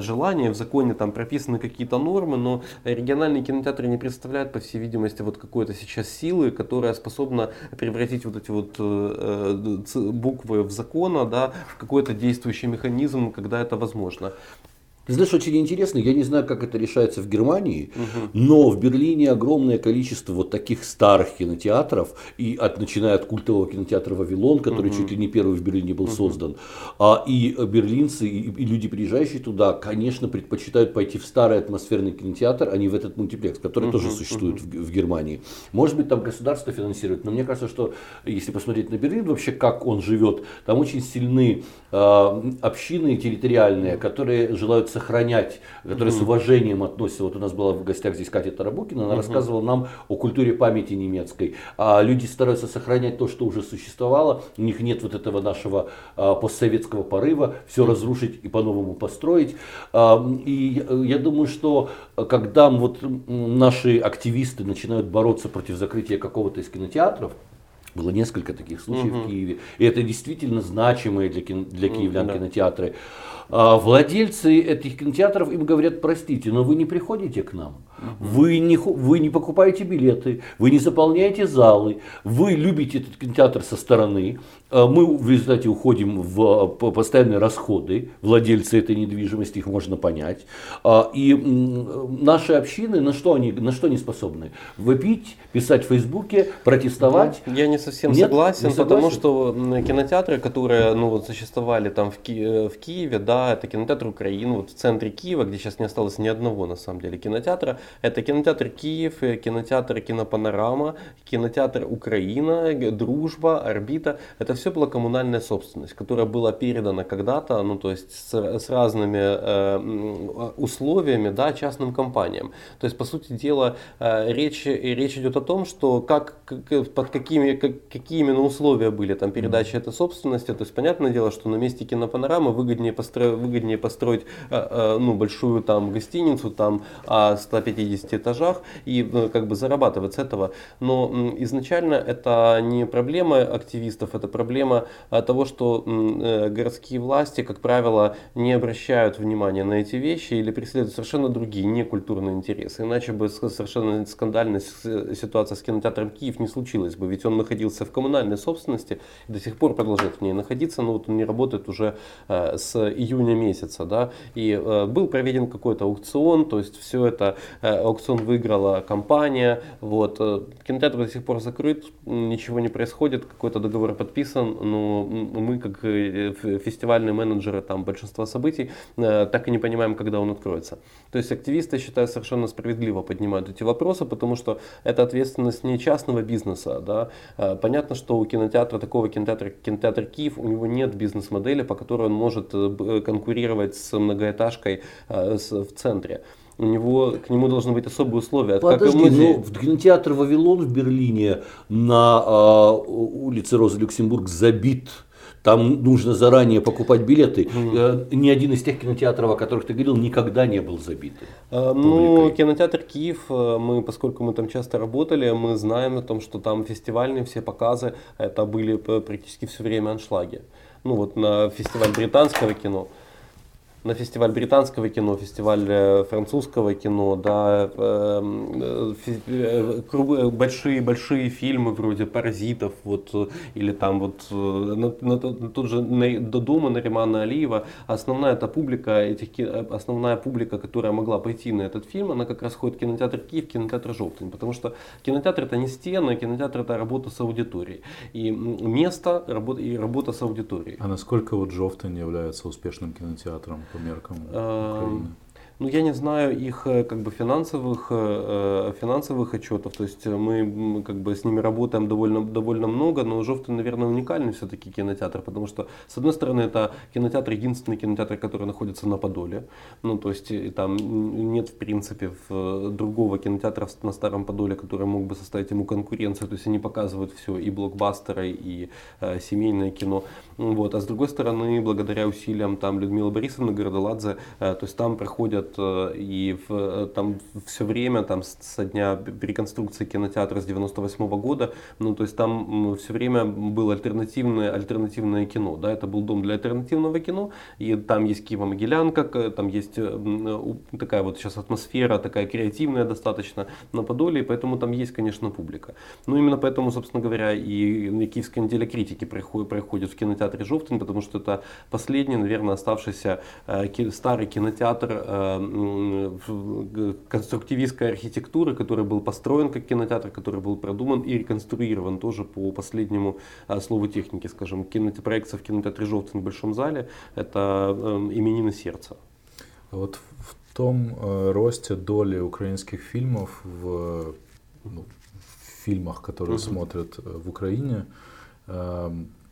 желание, в законе там прописаны какие-то нормы, но региональные кинотеатры не представляют, по всей видимости, вот какой-то сейчас силы, которая способна превратить вот эти вот буквы в закона, да, в какой-то действующий механизм, когда это возможно. Ты знаешь, очень интересно, я не знаю, как это решается в Германии, угу. но в Берлине огромное количество вот таких старых кинотеатров, и от, начиная от культового кинотеатра «Вавилон», который угу. чуть ли не первый в Берлине был угу. создан, а, и берлинцы, и, и люди, приезжающие туда, конечно, предпочитают пойти в старый атмосферный кинотеатр, а не в этот мультиплекс, который угу. тоже существует угу. в, в Германии. Может быть, там государство финансирует, но мне кажется, что если посмотреть на Берлин, вообще как он живет, там очень сильны э, общины территориальные, которые желают сохранять, которые с уважением относятся. Вот у нас была в гостях здесь Катя Тарабукина, она рассказывала нам о культуре памяти немецкой. А люди стараются сохранять то, что уже существовало. У них нет вот этого нашего а, постсоветского порыва, все разрушить и по-новому построить. А, и я думаю, что когда вот наши активисты начинают бороться против закрытия какого-то из кинотеатров, было несколько таких случаев угу. в Киеве. И это действительно значимые для, кино, для киевлян да. кинотеатры. А владельцы этих кинотеатров им говорят, простите, но вы не приходите к нам. Вы не, вы не покупаете билеты, вы не заполняете залы, вы любите этот кинотеатр со стороны. А мы в результате уходим в постоянные расходы, владельцы этой недвижимости, их можно понять. А, и наши общины, на что они, на что они способны? Выпить, писать в Фейсбуке, протестовать? Я не совсем Нет, согласен, не согласен, потому что кинотеатры, которые ну, вот, существовали там в, Ки- в Киеве, да, это кинотеатр Украины, вот в центре Киева, где сейчас не осталось ни одного на самом деле кинотеатра, Это кинотеатр Киев, э, кинотеатр Кинопанорама, кинотеатр Украина, Дружба, Орбита. Это все была коммунальная собственность, которая была передана когда-то, ну то есть с, с разными э, условиями, да, частным компаниям. То есть по сути дела э, речь речь идет о том, что как, как под какими как, какие именно условия были там передачи этой собственности. То есть понятное дело, что на месте кинопанорамы выгоднее построить, выгоднее построить э, э, ну большую там гостиницу там о 150 этажах и э, как бы зарабатывать с этого. Но изначально это не проблема активистов, это проблема того, что городские власти, как правило, не обращают внимания на эти вещи или преследуют совершенно другие, не культурные интересы. Иначе бы совершенно скандальная ситуация с кинотеатром Киев не случилась бы, ведь он находился в коммунальной собственности и до сих пор продолжает в ней находиться, но вот он не работает уже с июня месяца, да, и был проведен какой-то аукцион, то есть все это аукцион выиграла компания, вот, кинотеатр до сих пор закрыт, ничего не происходит, какой-то договор подписан, но мы как э, фестивальные менеджеры там большинства событий э, так и не понимаем, когда он откроется. То есть активисты, считаю, совершенно справедливо поднимают эти вопросы, потому что это ответственность не частного бизнеса. Да? Э, понятно, что у кинотеатра, такого кинотеатра, кинотеатр Киев, у него нет бизнес-модели, по которой он может конкурировать с многоэтажкой в центре у него, к нему должны быть особые условия. Подожди, как ну, в кинотеатр «Вавилон» в Берлине на э, улице Роза Люксембург забит там нужно заранее покупать билеты. Mm. Ни один из тех кинотеатров, о которых ты говорил, никогда не был забит. А, ну, кинотеатр Киев, э, мы, поскольку мы там часто работали, мы знаем о том, что там фестивальные все показы, это были практически все время аншлаги. Ну вот на фестиваль британского кино на фестиваль британского кино, фестиваль э, французского кино, да, эм, э, большие большие фильмы вроде Паразитов, вот или там вот э, на, на, тот же до дома Наримана Алиева, основная эта публика этих основная публика, которая могла пойти на этот фильм, она как раз ходит в кинотеатр Киев, кинотеатр Желтый, потому что кинотеатр это не стены, кинотеатр это работа с аудиторией и место и работа с аудиторией. А насколько вот Желтый является успешным кинотеатром? По меркам Украины? Ну, я не знаю их э, как бы финансовых, э, финансовых отчетов, то есть мы как бы с ними работаем довольно, довольно много, но Жовтый, наверное, уникальный все-таки кинотеатр, потому что, с одной стороны, это кинотеатр, единственный кинотеатр, который находится на Подоле, ну, то есть там нет, в принципе, другого кинотеатра на Старом Подоле, который мог бы составить ему конкуренцию, то есть они показывают все, и блокбастеры, и э, семейное кино, вот, а с другой стороны, благодаря усилиям там Людмилы Борисовны Городоладзе, э, то есть там проходят Э, и в, э, там все время, там со дня реконструкции кинотеатра с 98 -го года, ну то есть там все время было альтернативное, альтернативное кино, да, это был дом для альтернативного кино, и там есть Киево-Могилянка, там есть э, такая вот сейчас атмосфера, такая креативная достаточно на Подоле, и поэтому там есть, конечно, публика. Ну именно поэтому, собственно говоря, и Киевская неделя критики проходит в кинотеатре Жовтин, потому что это последний, наверное, оставшийся старый кинотеатр конструктивистской архитектуры, который был построен как кинотеатр, который был продуман и реконструирован тоже по последнему а, слову техники, скажем, кинопроекция в кинотеатре «Желтый» в Большом зале – это эм, именины сердца. Вот в том э, росте доли украинских фильмов в, ну, в фильмах, которые угу. смотрят э, в Украине, э,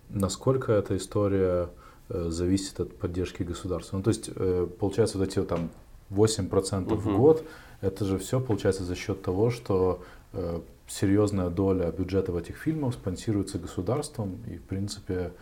насколько эта история э, зависит от поддержки государства. Ну, то есть, э, получается, вот эти там 8% угу. в год, это же все получается за счет того, что э, серьезная доля бюджета в этих фильмах спонсируется государством, и в принципе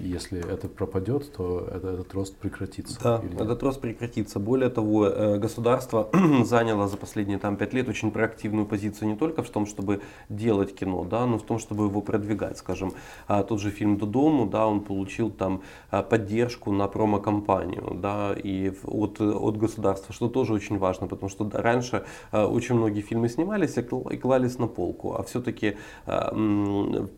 если это пропадет, то это, этот рост прекратится. Да, этот рост прекратится. Более того, э, государство (clears throat) заняло за последние там, пять лет очень проактивную позицию не только в том, чтобы делать кино, да, но в том, чтобы его продвигать. Скажем, а, тот же фильм «До дому», да, он получил там а, поддержку на промо-компанию да, и от, от государства, что тоже очень важно, потому что раньше а, очень многие фильмы снимались и клались на полку, а все-таки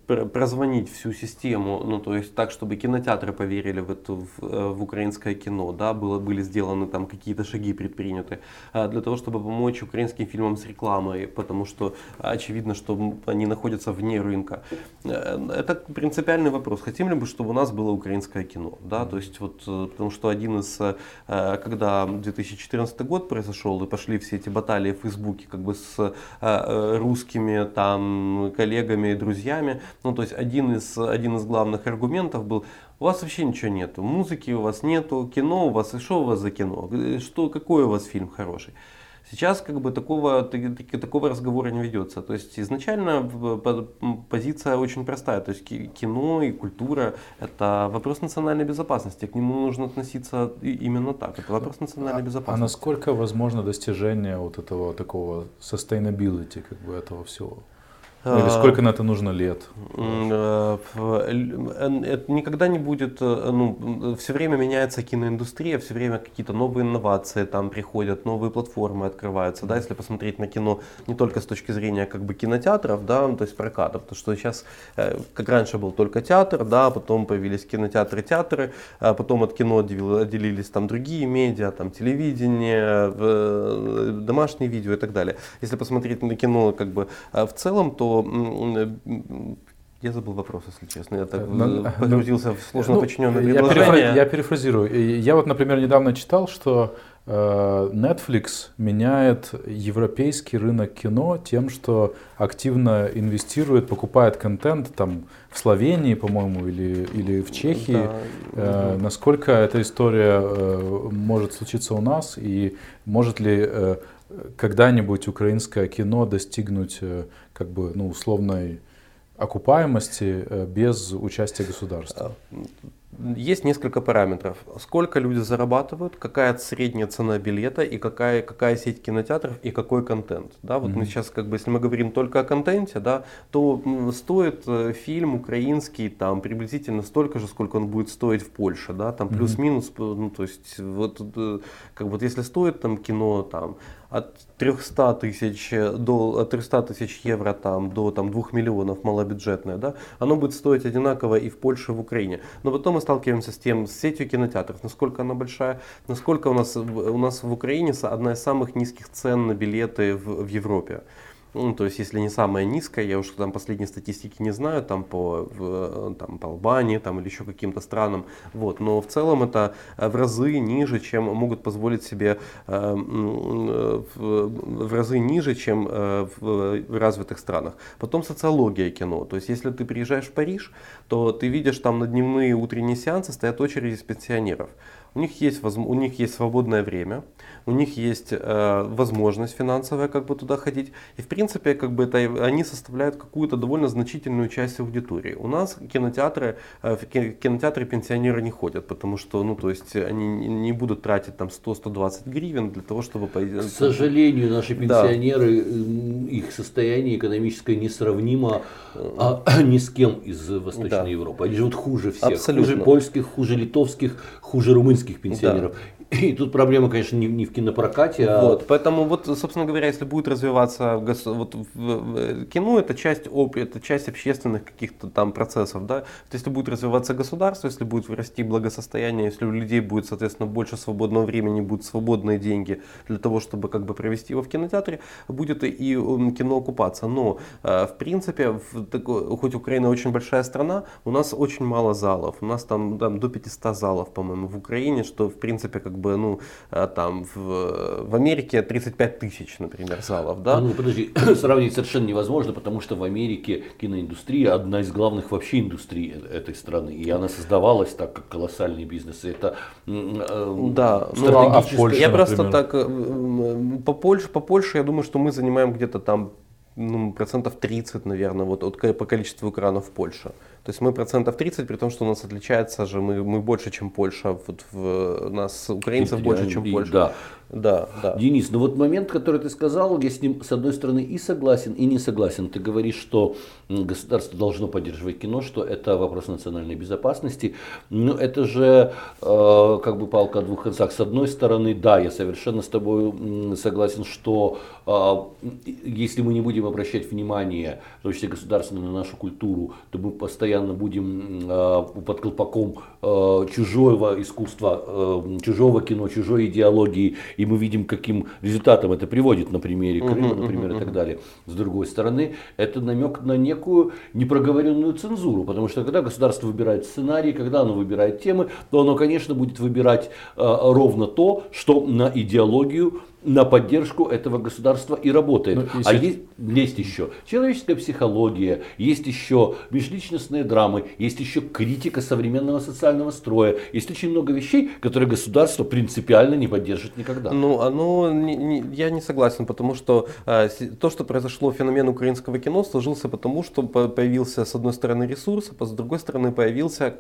прозвонить всю систему, ну то есть так, чтобы кинотеатры поверили в, эту, в, э, в украинское кино, да, было, были сделаны там какие-то шаги предприняты, э, для того, чтобы помочь украинским фильмам с рекламой, потому что очевидно, что они находятся вне рынка. Это принципиальный вопрос. Хотим ли мы, чтобы у нас было украинское кино, да, то есть вот, потому что один из, когда 2014 год произошел и пошли все эти баталии в Фейсбуке как бы с русскими там коллегами и друзьями, ну то есть один из, один из главных аргументов был, у вас вообще ничего нету, музыки у вас нету, кино у вас, и что у вас за кино, что, какой у вас фильм хороший. Сейчас как бы такого, такого разговора не ведется. То есть изначально позиция очень простая. То есть кино и культура – это вопрос национальной безопасности. К нему нужно относиться именно так. Это вопрос национальной а, безопасности. А насколько возможно достижение вот этого такого sustainability как бы этого всего? Или а, сколько на это нужно лет? Э, это никогда не будет, э, ну, все время меняется киноиндустрия, все время какие-то новые инновации там приходят, новые платформы открываются, да, если посмотреть на кино не только с точки зрения как бы кинотеатров, да, то есть прокатов, потому что сейчас, э, как раньше был только театр, да, потом появились кинотеатры, театры, а потом от кино отделились там другие медиа, там телевидение, домашние видео и так далее. Если посмотреть на кино как бы в целом, то я забыл вопрос, если честно. Я так Но, погрузился в сложно ну, подчиненное предложение. Я, я перефразирую. Я вот, например, недавно читал, что э, Netflix меняет европейский рынок кино тем, что активно инвестирует, покупает контент там в Словении, по-моему, или, или в Чехии. Да. Э. Насколько эта история э, может случиться у нас и может ли э, когда-нибудь украинское кино достигнуть э, как бы ну, условной окупаемости э, без участия государства? Есть несколько параметров. Сколько люди зарабатывают, какая средняя цена билета и какая, какая сеть кинотеатров и какой контент. Да, вот mm-hmm. мы сейчас, как бы, если мы говорим только о контенте, да, то стоит э, фильм украинский там приблизительно столько же, сколько он будет стоить в Польше, да, там плюс-минус, ну, то есть вот, как вот если стоит там кино там от 300 тысяч, до, от 300 тысяч евро там, до там, 2 миллионов малобюджетное, да, оно будет стоить одинаково и в Польше, и в Украине. Но потом мы сталкиваемся с тем, с сетью кинотеатров, насколько она большая, насколько у нас, у нас в Украине одна из самых низких цен на билеты в, в Европе. Ну, то есть, если не самая низкая, я уж там последней статистики не знаю, там по, в, там, по Албании там, или еще каким-то странам, вот, но в целом это в разы ниже, чем могут позволить себе, э, в, разы ниже, чем э, в, в развитых странах. Потом социология кино, то есть, если ты приезжаешь в Париж, то ты видишь там на дневные утренние сеансы стоят очереди из пенсионеров. У них есть, у них есть свободное время, у них есть э, возможность финансовая как бы туда ходить. И в принципе как бы это, они составляют какую-то довольно значительную часть аудитории. У нас кинотеатры, э, в кинотеатры пенсионеры не ходят, потому что ну, то есть они не будут тратить там 100-120 гривен для того, чтобы. К сожалению, наши пенсионеры, да. их состояние экономическое несравнимо а, (clears throat) ни с кем из Восточной да. Европы. Они живут хуже всех. Абсолютно. Хуже польских, хуже литовских, хуже румынских пенсионеров. Да. И тут проблема, конечно, не, не в кинопрокате, а... Вот, поэтому, вот, собственно говоря, если будет развиваться вот, кино, это часть, это часть общественных каких-то там процессов, да, то если будет развиваться государство, если будет расти благосостояние, если у людей будет, соответственно, больше свободного времени, будут свободные деньги для того, чтобы как бы провести его в кинотеатре, будет и кино окупаться. Но, э, в принципе, в такой, хоть Украина очень большая страна, у нас очень мало залов, у нас там, там до 500 залов, по-моему, в Украине, что, в принципе, как бы, ну, а, там в, в Америке 35 тысяч, например, залов, да? Ну, подожди, (clears throat) сравнить совершенно невозможно, потому что в Америке киноиндустрия одна из главных вообще индустрий э, этой страны, и она создавалась так, как колоссальный бизнес, и это э, да, ну, а в Польше, Я например? просто так, э, по Польше, по Польше, я думаю, что мы занимаем где-то там ну, процентов 30, наверное, вот от, по количеству экранов в Польше. То есть мы процентов 30, при том, что у нас отличается же, мы, мы больше, чем Польша, вот в, у нас украинцев и, больше, чем и, Польша. Да. Да, да. Денис, ну вот момент, который ты сказал, я с ним с одной стороны и согласен, и не согласен. Ты говоришь, что государство должно поддерживать кино, что это вопрос национальной безопасности. Но это же э, как бы палка о двух концах. С одной стороны, да, я совершенно с тобой согласен, что э, если мы не будем обращать внимание, в том числе государственно, на нашу культуру, то мы постоянно будем э, под колпаком э, чужого искусства, э, чужого кино, чужой идеологии. И мы видим, каким результатом это приводит на примере Крыма, например, и так далее. С другой стороны, это намек на некую непроговоренную цензуру, потому что когда государство выбирает сценарий, когда оно выбирает темы, то оно, конечно, будет выбирать ровно то, что на идеологию на поддержку этого государства и работает. Ну, а есть, есть еще человеческая психология, есть еще межличностные драмы, есть еще критика современного социального строя, есть очень много вещей, которые государство принципиально не поддержит никогда. Ну, оно, не, не, я не согласен, потому что э, то, что произошло, феномен украинского кино сложился потому, что появился с одной стороны ресурс, а с другой стороны появился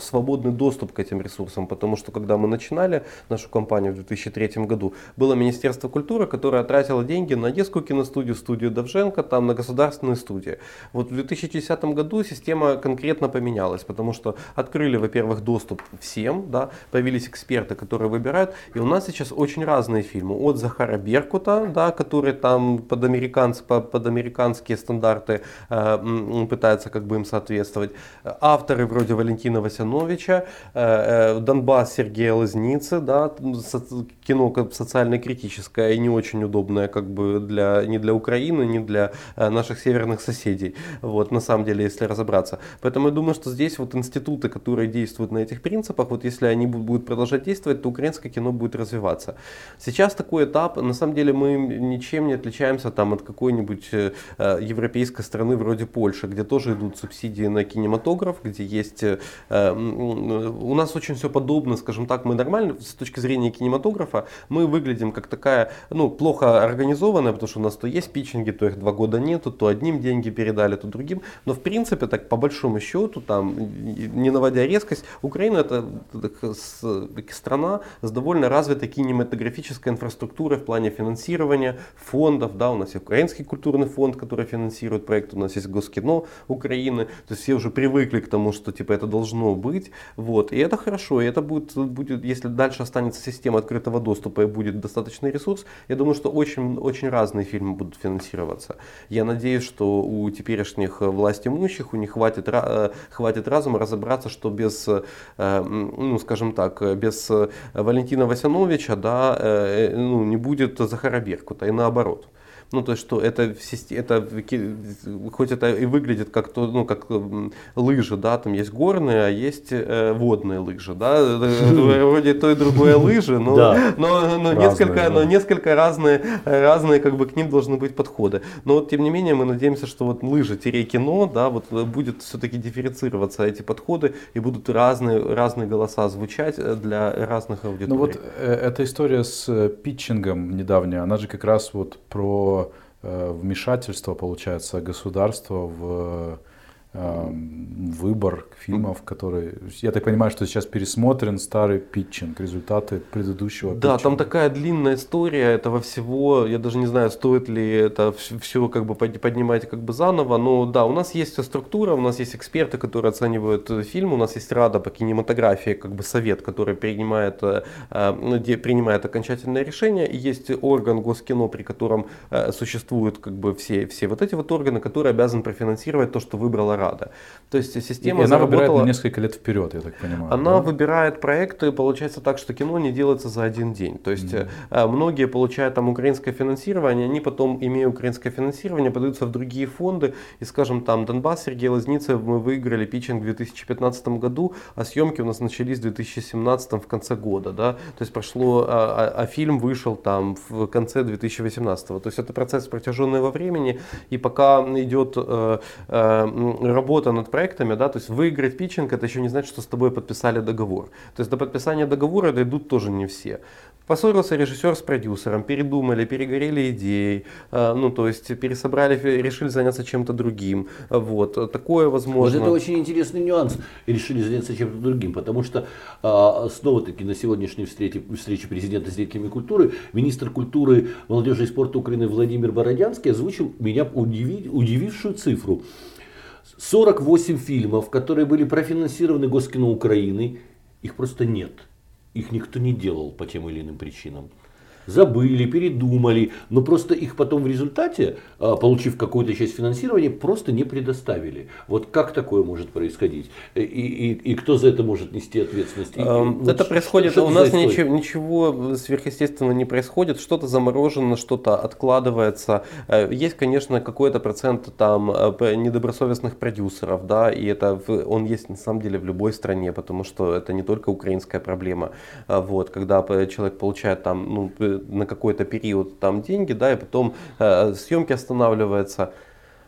свободный доступ к этим ресурсам, потому что когда мы начинали нашу кампанию в 2003 году, было Министерство Министерство культуры, которое тратило деньги на Одесскую киностудию, студию Довженко, там на государственные студии. Вот в 2010 году система конкретно поменялась, потому что открыли, во-первых, доступ всем, да, появились эксперты, которые выбирают, и у нас сейчас очень разные фильмы. От Захара Беркута, да, который там под, американц, под американские стандарты э, пытается как бы им соответствовать. Авторы вроде Валентина Васяновича, э, э, Донбасс Сергея Лозницы, да, кино социально-критическое политическая и не очень удобная как бы для, ни для Украины, ни для э, наших северных соседей. Вот, на самом деле, если разобраться. Поэтому я думаю, что здесь вот институты, которые действуют на этих принципах, вот если они будут продолжать действовать, то украинское кино будет развиваться. Сейчас такой этап, на самом деле мы ничем не отличаемся там от какой-нибудь э, э, европейской страны вроде Польши, где тоже идут субсидии на кинематограф, где есть... У нас очень все подобно, скажем так, мы нормально с точки зрения кинематографа, мы выглядим как такая такая, ну, плохо организованная, потому что у нас то есть питчинги, то их два года нету, то одним деньги передали, то другим. Но в принципе, так по большому счету, там, не наводя резкость, Украина это страна с довольно развитой кинематографической инфраструктурой в плане финансирования фондов, да, у нас есть Украинский культурный фонд, который финансирует проект, у нас есть Госкино Украины, то есть все уже привыкли к тому, что типа это должно быть, вот, и это хорошо, и это будет, будет если дальше останется система открытого доступа и будет достаточный ресурс. Я думаю, что очень, очень разные фильмы будут финансироваться. Я надеюсь, что у теперешних власть имущих у них хватит, э, хватит разума разобраться, что без, э, ну, скажем так, без Валентина Васяновича да, э, ну, не будет Захара Беркута, и наоборот. Ну, то есть, что это, это хоть это и выглядит как, то, ну, как лыжи, да, там есть горные, а есть э, водные лыжи, да, (laughs) вроде то и другое лыжи, но, да. но, но, разные, несколько, да. но несколько разные, разные, как бы к ним должны быть подходы. Но вот, тем не менее, мы надеемся, что вот лыжи-кино, да, вот будет все-таки дифференцироваться эти подходы и будут разные, разные голоса звучать для разных аудиторий. Ну вот э, эта история с э, питчингом недавняя, она же как раз вот про Э, вмешательство, получается, государства в выбор фильмов, которые... Я так понимаю, что сейчас пересмотрен старый питчинг, результаты предыдущего Да, там такая длинная история этого всего. Я даже не знаю, стоит ли это все как бы поднимать как бы заново. Но да, у нас есть структура, у нас есть эксперты, которые оценивают фильм, у нас есть Рада по кинематографии, как бы совет, который принимает, э, э, принимает окончательное решение. И есть орган Госкино, при котором э, существуют как бы все, все вот эти вот органы, которые обязаны профинансировать то, что выбрала Рада. То есть система и она выбирает на несколько лет вперед, я так понимаю. Она да? выбирает проекты, получается так, что кино не делается за один день. То есть mm-hmm. многие получают там украинское финансирование, они потом, имея украинское финансирование, подаются в другие фонды. И, скажем, там Донбасс, Сергей Лазницев, мы выиграли питчинг в 2015 году, а съемки у нас начались в 2017 в конце года. Да? То есть прошло, а, а, а фильм вышел там в конце 2018. То есть это процесс протяженный во времени, и пока идет э, э, работа над проектами, да, то есть выиграть питчинг, это еще не значит, что с тобой подписали договор. То есть до подписания договора дойдут тоже не все. Поссорился режиссер с продюсером, передумали, перегорели идеей, э, ну то есть пересобрали, решили заняться чем-то другим. Вот, такое возможно. Вот это очень интересный нюанс, решили заняться чем-то другим, потому что а, снова-таки на сегодняшней встрече, встрече президента с деятелями культуры, министр культуры, молодежи и спорта Украины Владимир Бородянский озвучил меня удиви, удивившую цифру. 48 фильмов, которые были профинансированы Госкино Украины, их просто нет. Их никто не делал по тем или иным причинам забыли, передумали, но просто их потом в результате, а, получив какую-то часть финансирования, просто не предоставили. Вот как такое может происходить? И, и, и кто за это может нести ответственность? И, вот это происходит, что у нас ничего, ничего сверхъестественного не происходит, что-то заморожено, что-то откладывается. Э, есть, конечно, какой-то процент там э, недобросовестных продюсеров, да, и это он есть на самом деле в любой стране, потому что это не только украинская проблема. А вот, когда человек получает там, ну, на какой-то период там деньги, да, и потом э, съемки останавливаются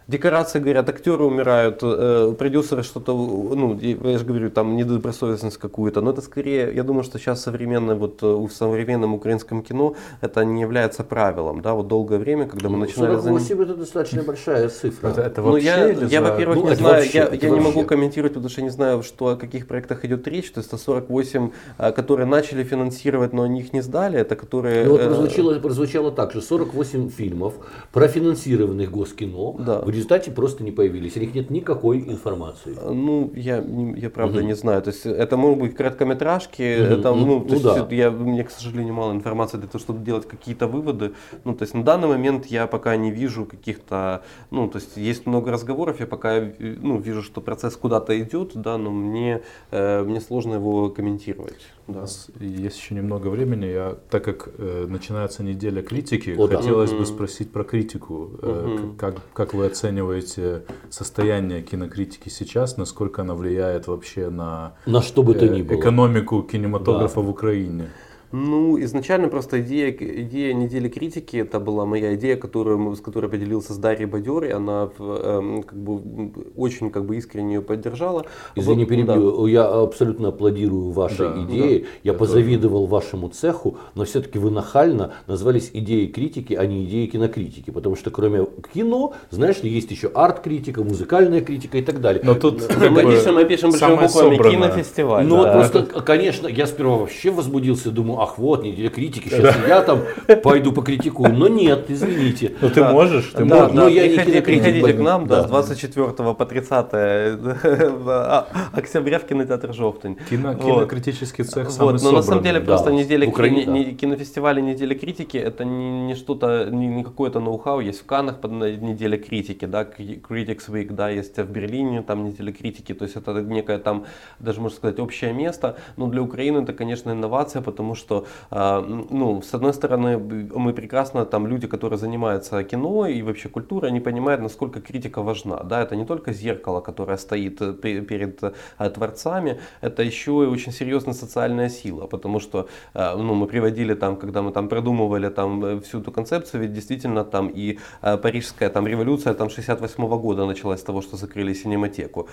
декорации говорят, актеры умирают, э, продюсеры что-то, ну, я же говорю, там недобросовестность какую-то, но это скорее, я думаю, что сейчас современное, вот э, в современном украинском кино это не является правилом, да, вот долгое время, когда мы ну, начинали... 48 заним... это достаточно большая цифра. Это, это ну, я, я во-первых, ну, не знаю, вообще, я, я не могу комментировать, потому что не знаю, что, о каких проектах идет речь, то есть это 48, э, которые начали финансировать, но они их не сдали, это которые... Ну, вот прозвучало, прозвучало так же, 48 фильмов, профинансированных Госкино, да. в результате просто не появились. О них нет никакой информации. Ну, я, я правда угу. не знаю. То есть это могут быть короткометражки. Угу. Это, ну, то ну, есть, да. я, мне, к сожалению, мало информации для того, чтобы делать какие-то выводы. Ну, то есть на данный момент я пока не вижу каких-то, ну, то есть есть много разговоров, я пока ну, вижу, что процесс куда-то идет, да, но мне, э, мне сложно его комментировать. У нас есть еще немного времени. Я, так как э, начинается неделя критики, О, хотелось да. бы спросить про критику. Э, угу. как, как вы оцениваете состояние кинокритики сейчас? Насколько она влияет вообще на, на что бы то ни было. экономику кинематографа да. в Украине? Ну, изначально просто идея, идея недели критики, это была моя идея, которую, с которой поделился с Дарьей Бадерой, она э, как бы, очень как бы искренне ее поддержала. Извини, вот, перебью, да. я абсолютно аплодирую вашей да, идее, да, я позавидовал тоже. вашему цеху, но все-таки вы нахально назвались идеей критики, а не идеей кинокритики, потому что кроме кино, знаешь ли, есть еще арт-критика, музыкальная критика и так далее. Но тут мы пишем, мы пишем большими буквами кинофестиваль. Ну да. вот просто, конечно, я сперва вообще возбудился, думаю, ах вот, неделя критики, сейчас да. я там пойду покритикую. Но нет, извините. Ну ты можешь, ты да, можешь. Да, но я не приходите, приходите к нам, да, с 24 по 30 (laughs) а, октября в кинотеатр Жовтень. Кино, кинокритический цех вот, Но на самом деле просто неделя Украине, не, кинофестиваля неделя критики это не, не что-то, не, не какое-то ноу-хау. Есть в Каннах неделя критики, да, Critics Week, да, есть в Берлине там неделя критики. То есть это некое там, даже можно сказать, общее место. Но для Украины это, конечно, инновация, потому что что, а, ну, с одной стороны, мы прекрасно, там, люди, которые занимаются кино и вообще культурой, они понимают, насколько критика важна, да, это не только зеркало, которое стоит э, перед э, творцами, это еще и очень серьезная социальная сила, потому что, э, ну, мы приводили там, когда мы там продумывали там всю эту концепцию, ведь действительно там и парижская там революция там 68 -го года началась с того, что закрыли синематеку,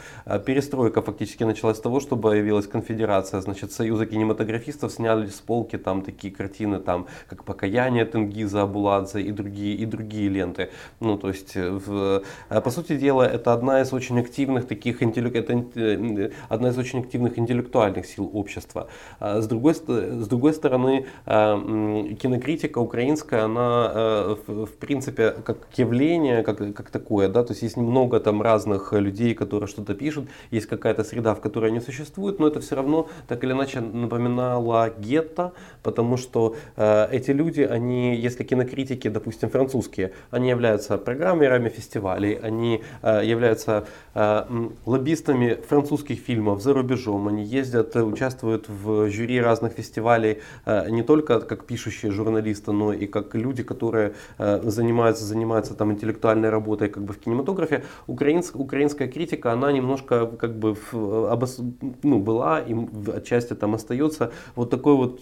перестройка фактически началась с того, что появилась конфедерация, значит, союза кинематографистов сняли с полки там такие картины, там, как «Покаяние» Тенгиза Абуладзе и другие, и другие ленты. Ну, то есть, в, э, по сути дела, это одна из очень активных таких, это э, одна из очень активных интеллектуальных сил общества. А с другой, с другой стороны, э, кинокритика украинская, она, в принципе, как явление, как, как такое, да, то есть есть много там разных людей, которые что-то пишут, есть какая-то среда, в которой они существуют, но это все равно так или иначе напоминало гетто, потому что э, эти люди, они, если кинокритики, допустим, французские, они являются программерами фестивалей, они э, являются э, лоббистами французских фильмов за рубежом, они ездят, участвуют в жюри разных фестивалей, э, не только как пишущие журналисты, но и как люди, которые э, занимаются, занимаются там интеллектуальной работой как бы в кинематографе. Украинск, украинская критика, она немножко как бы в, обос, ну, была и отчасти там остается вот такой вот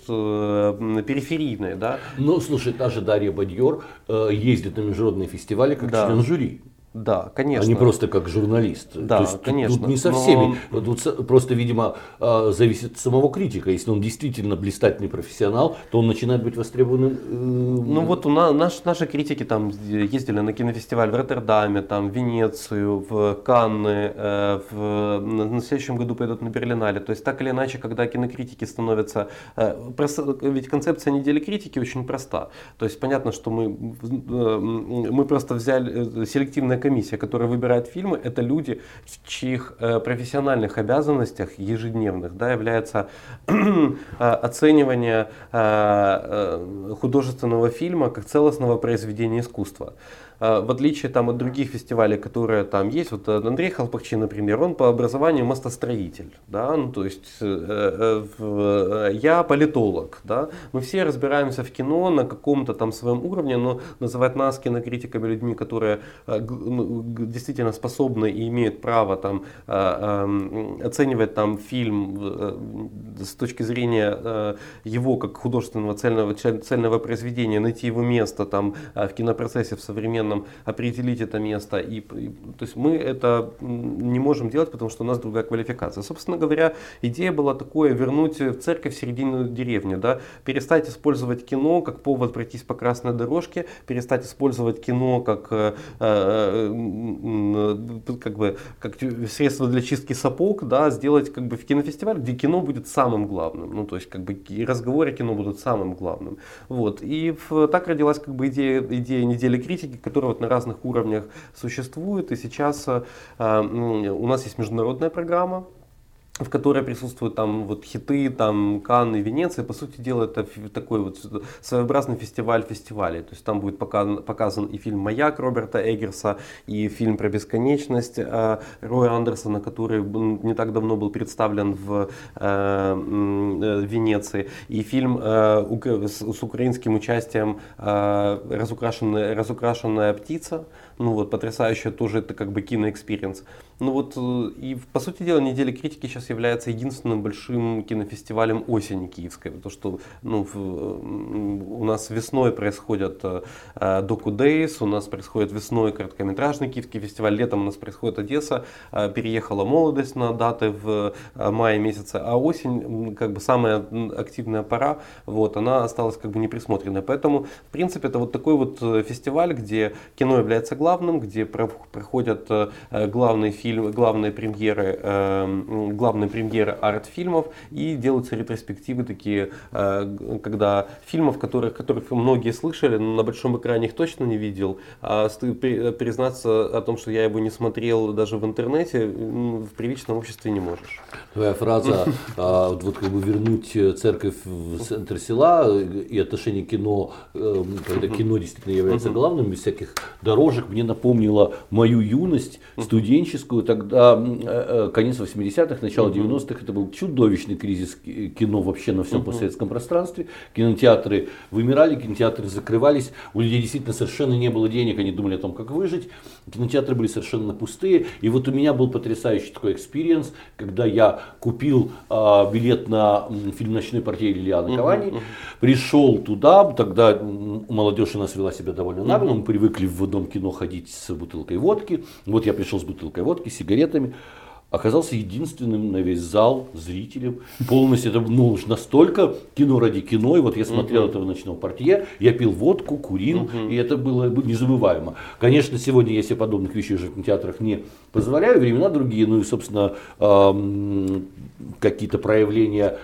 э, периферийные, да. Ну, слушай, та же Дарья Бадьор э, ездит на международные фестивали как да. член жюри. Да, конечно. А не просто как журналист. Да, То есть конечно. Тут не со но... всеми. Тут просто, видимо, а, зависит от самого критика. Если он действительно блистательный профессионал, то он начинает быть востребованным. Э, ну вот у нас, наш, наши критики там ездили на кинофестиваль в Роттердаме, там, в Венецию, в Канны, э, в, на следующем году пойдут на Берлинале. То есть так или иначе, когда кинокритики становятся... Э, ведь концепция недели критики очень проста. То есть понятно, что мы, мы просто взяли селективное комиссия, которая выбирает фильмы, это люди, в чьих э, профессиональных обязанностях ежедневных да, является (clears throat) э, оценивание э, художественного фильма как целостного произведения искусства. А, в отличие там, от других фестивалей, которые там есть, вот э, Андрей Халпахчи, например, он по образованию мостостроитель, да, ну, то есть э, э, я политолог, да, мы все разбираемся в кино на каком-то там своем уровне, но называть нас кинокритиками людьми, которые ну, действительно способны и имеют право там оценивать там фильм с точки зрения его как художественного цельного, цельного произведения, найти его место там в кинопроцессе в современном современном определить это место. И, и, то есть мы это не можем делать, потому что у нас другая квалификация. Собственно говоря, идея была такое, вернуть в церковь середину деревни, да, перестать использовать кино как повод пройтись по красной дорожке, перестать использовать кино как, э, э, как, бы, как средство для чистки сапог, да, сделать как бы в кинофестиваль, где кино будет самым главным. Ну, то есть как бы и разговоры кино будут самым главным. Вот. И в, так родилась как бы идея, идея недели критики, которая которые вот на разных уровнях существуют. И сейчас э, у нас есть международная программа, в которой присутствуют там вот хиты, там Канны, Венеция. По сути дела, это такой вот своеобразный фестиваль фестивалей. То есть там будет показан, показан и фильм «Маяк» Роберта Эггерса, и фильм про бесконечность э, Роя Андерсона, который не так давно был представлен в э, э, Венеции, и фильм э, с, с украинским участием э, разукрашенная, «Разукрашенная птица», ну вот, потрясающая тоже это как бы кино experience. Ну вот, э, и по сути дела, неделя критики сейчас является единственным большим кинофестивалем осени киевской, потому что ну, в, у нас весной происходят э, Docudays, у нас происходит весной короткометражный киевский фестиваль, летом у нас происходит Одесса, э, переехала молодость на даты в мае месяце, а осень, как бы самая активная пора, вот, она осталась как бы неприсмотренной. Поэтому, в принципе, это вот такой вот фестиваль, где кино является главным, где проходят главные фильмы фильм, главные премьеры, э, главные премьеры арт-фильмов и делаются ретроспективы такие, э, когда фильмов, которых, которых многие слышали, но на большом экране их точно не видел, а признаться о том, что я его не смотрел даже в интернете, в приличном обществе не можешь. Твоя фраза, (laughs) а, вот как бы вернуть церковь в центр села и отношение к кино, э, когда кино действительно является главным, без всяких дорожек, мне напомнила мою юность студенческую, тогда э, э, конец 80-х, начало 90-х, это был чудовищный кризис кино вообще на всем постсоветском пространстве. Кинотеатры вымирали, кинотеатры закрывались, у людей действительно совершенно не было денег, они думали о том, как выжить. Кинотеатры были совершенно пустые. И вот у меня был потрясающий такой experience, когда я купил э, билет на фильм «Ночной портье» Лилианы Кавани, пришел туда, тогда молодежь у нас вела себя довольно нагло, мы привыкли в дом кино ходить с бутылкой водки. Вот я пришел с бутылкой водки, и сигаретами, оказался единственным на весь зал зрителем. Полностью это ну, уж настолько кино ради кино. И вот я смотрел это в ночном портье, я пил водку, курил, и это было незабываемо. Конечно, сегодня я себе подобных вещей уже в кинотеатрах не позволяю, времена другие, ну и, собственно, какие-то проявления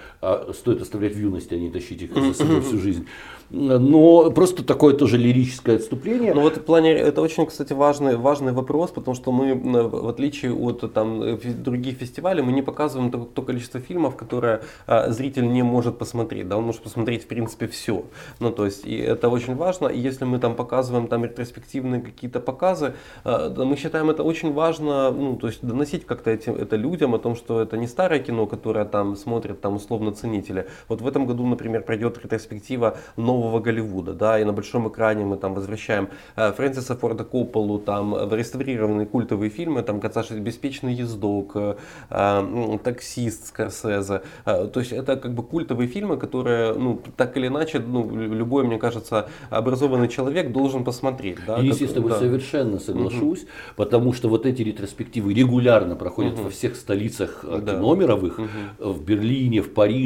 э, стоит оставлять в юности, а не тащить их за собой всю жизнь но просто такое тоже лирическое отступление. Ну вот в плане, это очень, кстати, важный, важный вопрос, потому что мы, в отличие от там, других фестивалей, мы не показываем то, то количество фильмов, которое а, зритель не может посмотреть, да, он может посмотреть в принципе все. Ну то есть, и это очень важно, и если мы там показываем там ретроспективные какие-то показы, а, мы считаем это очень важно, ну то есть доносить как-то эти, это людям о том, что это не старое кино, которое там смотрят там условно киноценители. Вот в этом году, например, пройдет ретроспектива нового Голливуда, да, и на большом экране мы там возвращаем э, Фрэнсиса Форда Копполу, там в реставрированные культовые фильмы, там «Кацаш беспечный ездок», э, э, «Таксист» Скорсезе. Э, то есть это как бы культовые фильмы, которые, ну, так или иначе, ну, любой, мне кажется, образованный человек должен посмотреть. Да, и, естественно, как, да. совершенно соглашусь, угу. потому что вот эти ретроспективы регулярно проходят угу. во всех столицах э, да. кино мировых, угу. в Берлине, в Париже,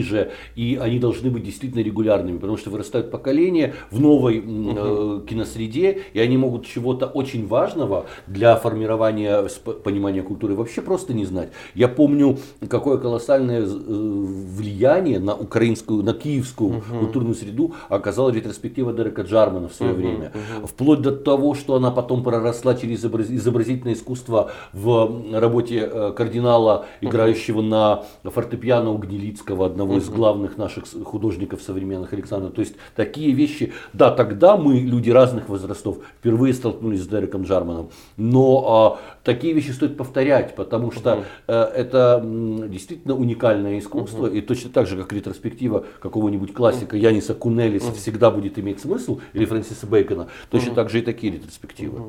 и они должны быть действительно регулярными, потому что вырастают поколения в новой угу. киносреде, и они могут чего-то очень важного для формирования понимания культуры вообще просто не знать. Я помню, какое колоссальное влияние на украинскую, на киевскую угу. культурную среду оказала ретроспектива Дерека Джармана в свое угу, время. Угу. Вплоть до того, что она потом проросла через изобразительное искусство в работе э, кардинала, играющего угу. на фортепиано у Гнилицкого, одного из главных наших художников современных Александра. То есть такие вещи, да, тогда мы, люди разных возрастов, впервые столкнулись с Дереком Джарманом. Но а, такие вещи стоит повторять, потому что э, это действительно уникальное искусство. И точно так же, как ретроспектива какого-нибудь классика Яниса Кунелиса всегда будет иметь смысл, или Фрэнсиса Бейкона, точно так же и такие ретроспективы.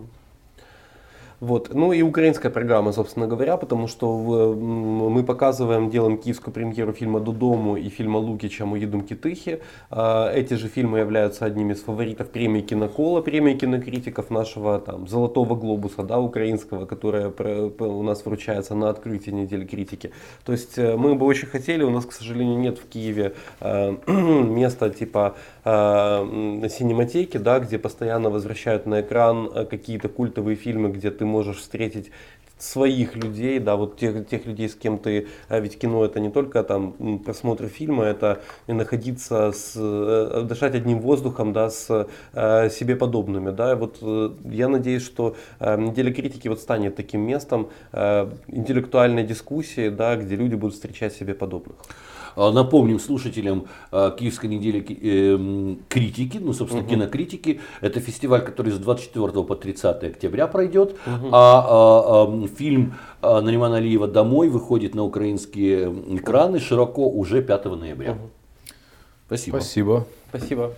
Вот. Ну и украинская программа, собственно говоря, потому что в, мы показываем, делаем киевскую премьеру фильма «Додому» и фильма Лукича «Моїдумки тихи». Эти же фильмы являются одними из фаворитов премии Кинокола, премии кинокритиков нашего там, «Золотого глобуса» да, украинского, которая у нас вручается на открытии недели критики. То есть э, мы бы очень хотели, у нас, к сожалению, нет в Киеве э, (clears throat) места типа э, синематеки, да, где постоянно возвращают на экран э, какие-то культовые фильмы, где ты можешь встретить своих людей, да, вот тех, тех людей, с кем ты, а ведь кино это не только там просмотр фильма, это и находиться, с, э, дышать одним воздухом, да, с э, себе подобными, да, вот э, я надеюсь, что э, неделя критики вот станет таким местом э, интеллектуальной дискуссии, да, где люди будут встречать себе подобных. А, напомним слушателям а, Киевской недели эм, критики, ну, собственно, угу. кинокритики. Это фестиваль, который с 24 по 30 октября пройдет. Угу. А, а, а фильм Наримана Алиева «Домой» выходит на украинские экраны широко уже 5 ноября. Угу. Спасибо. Спасибо. Спасибо.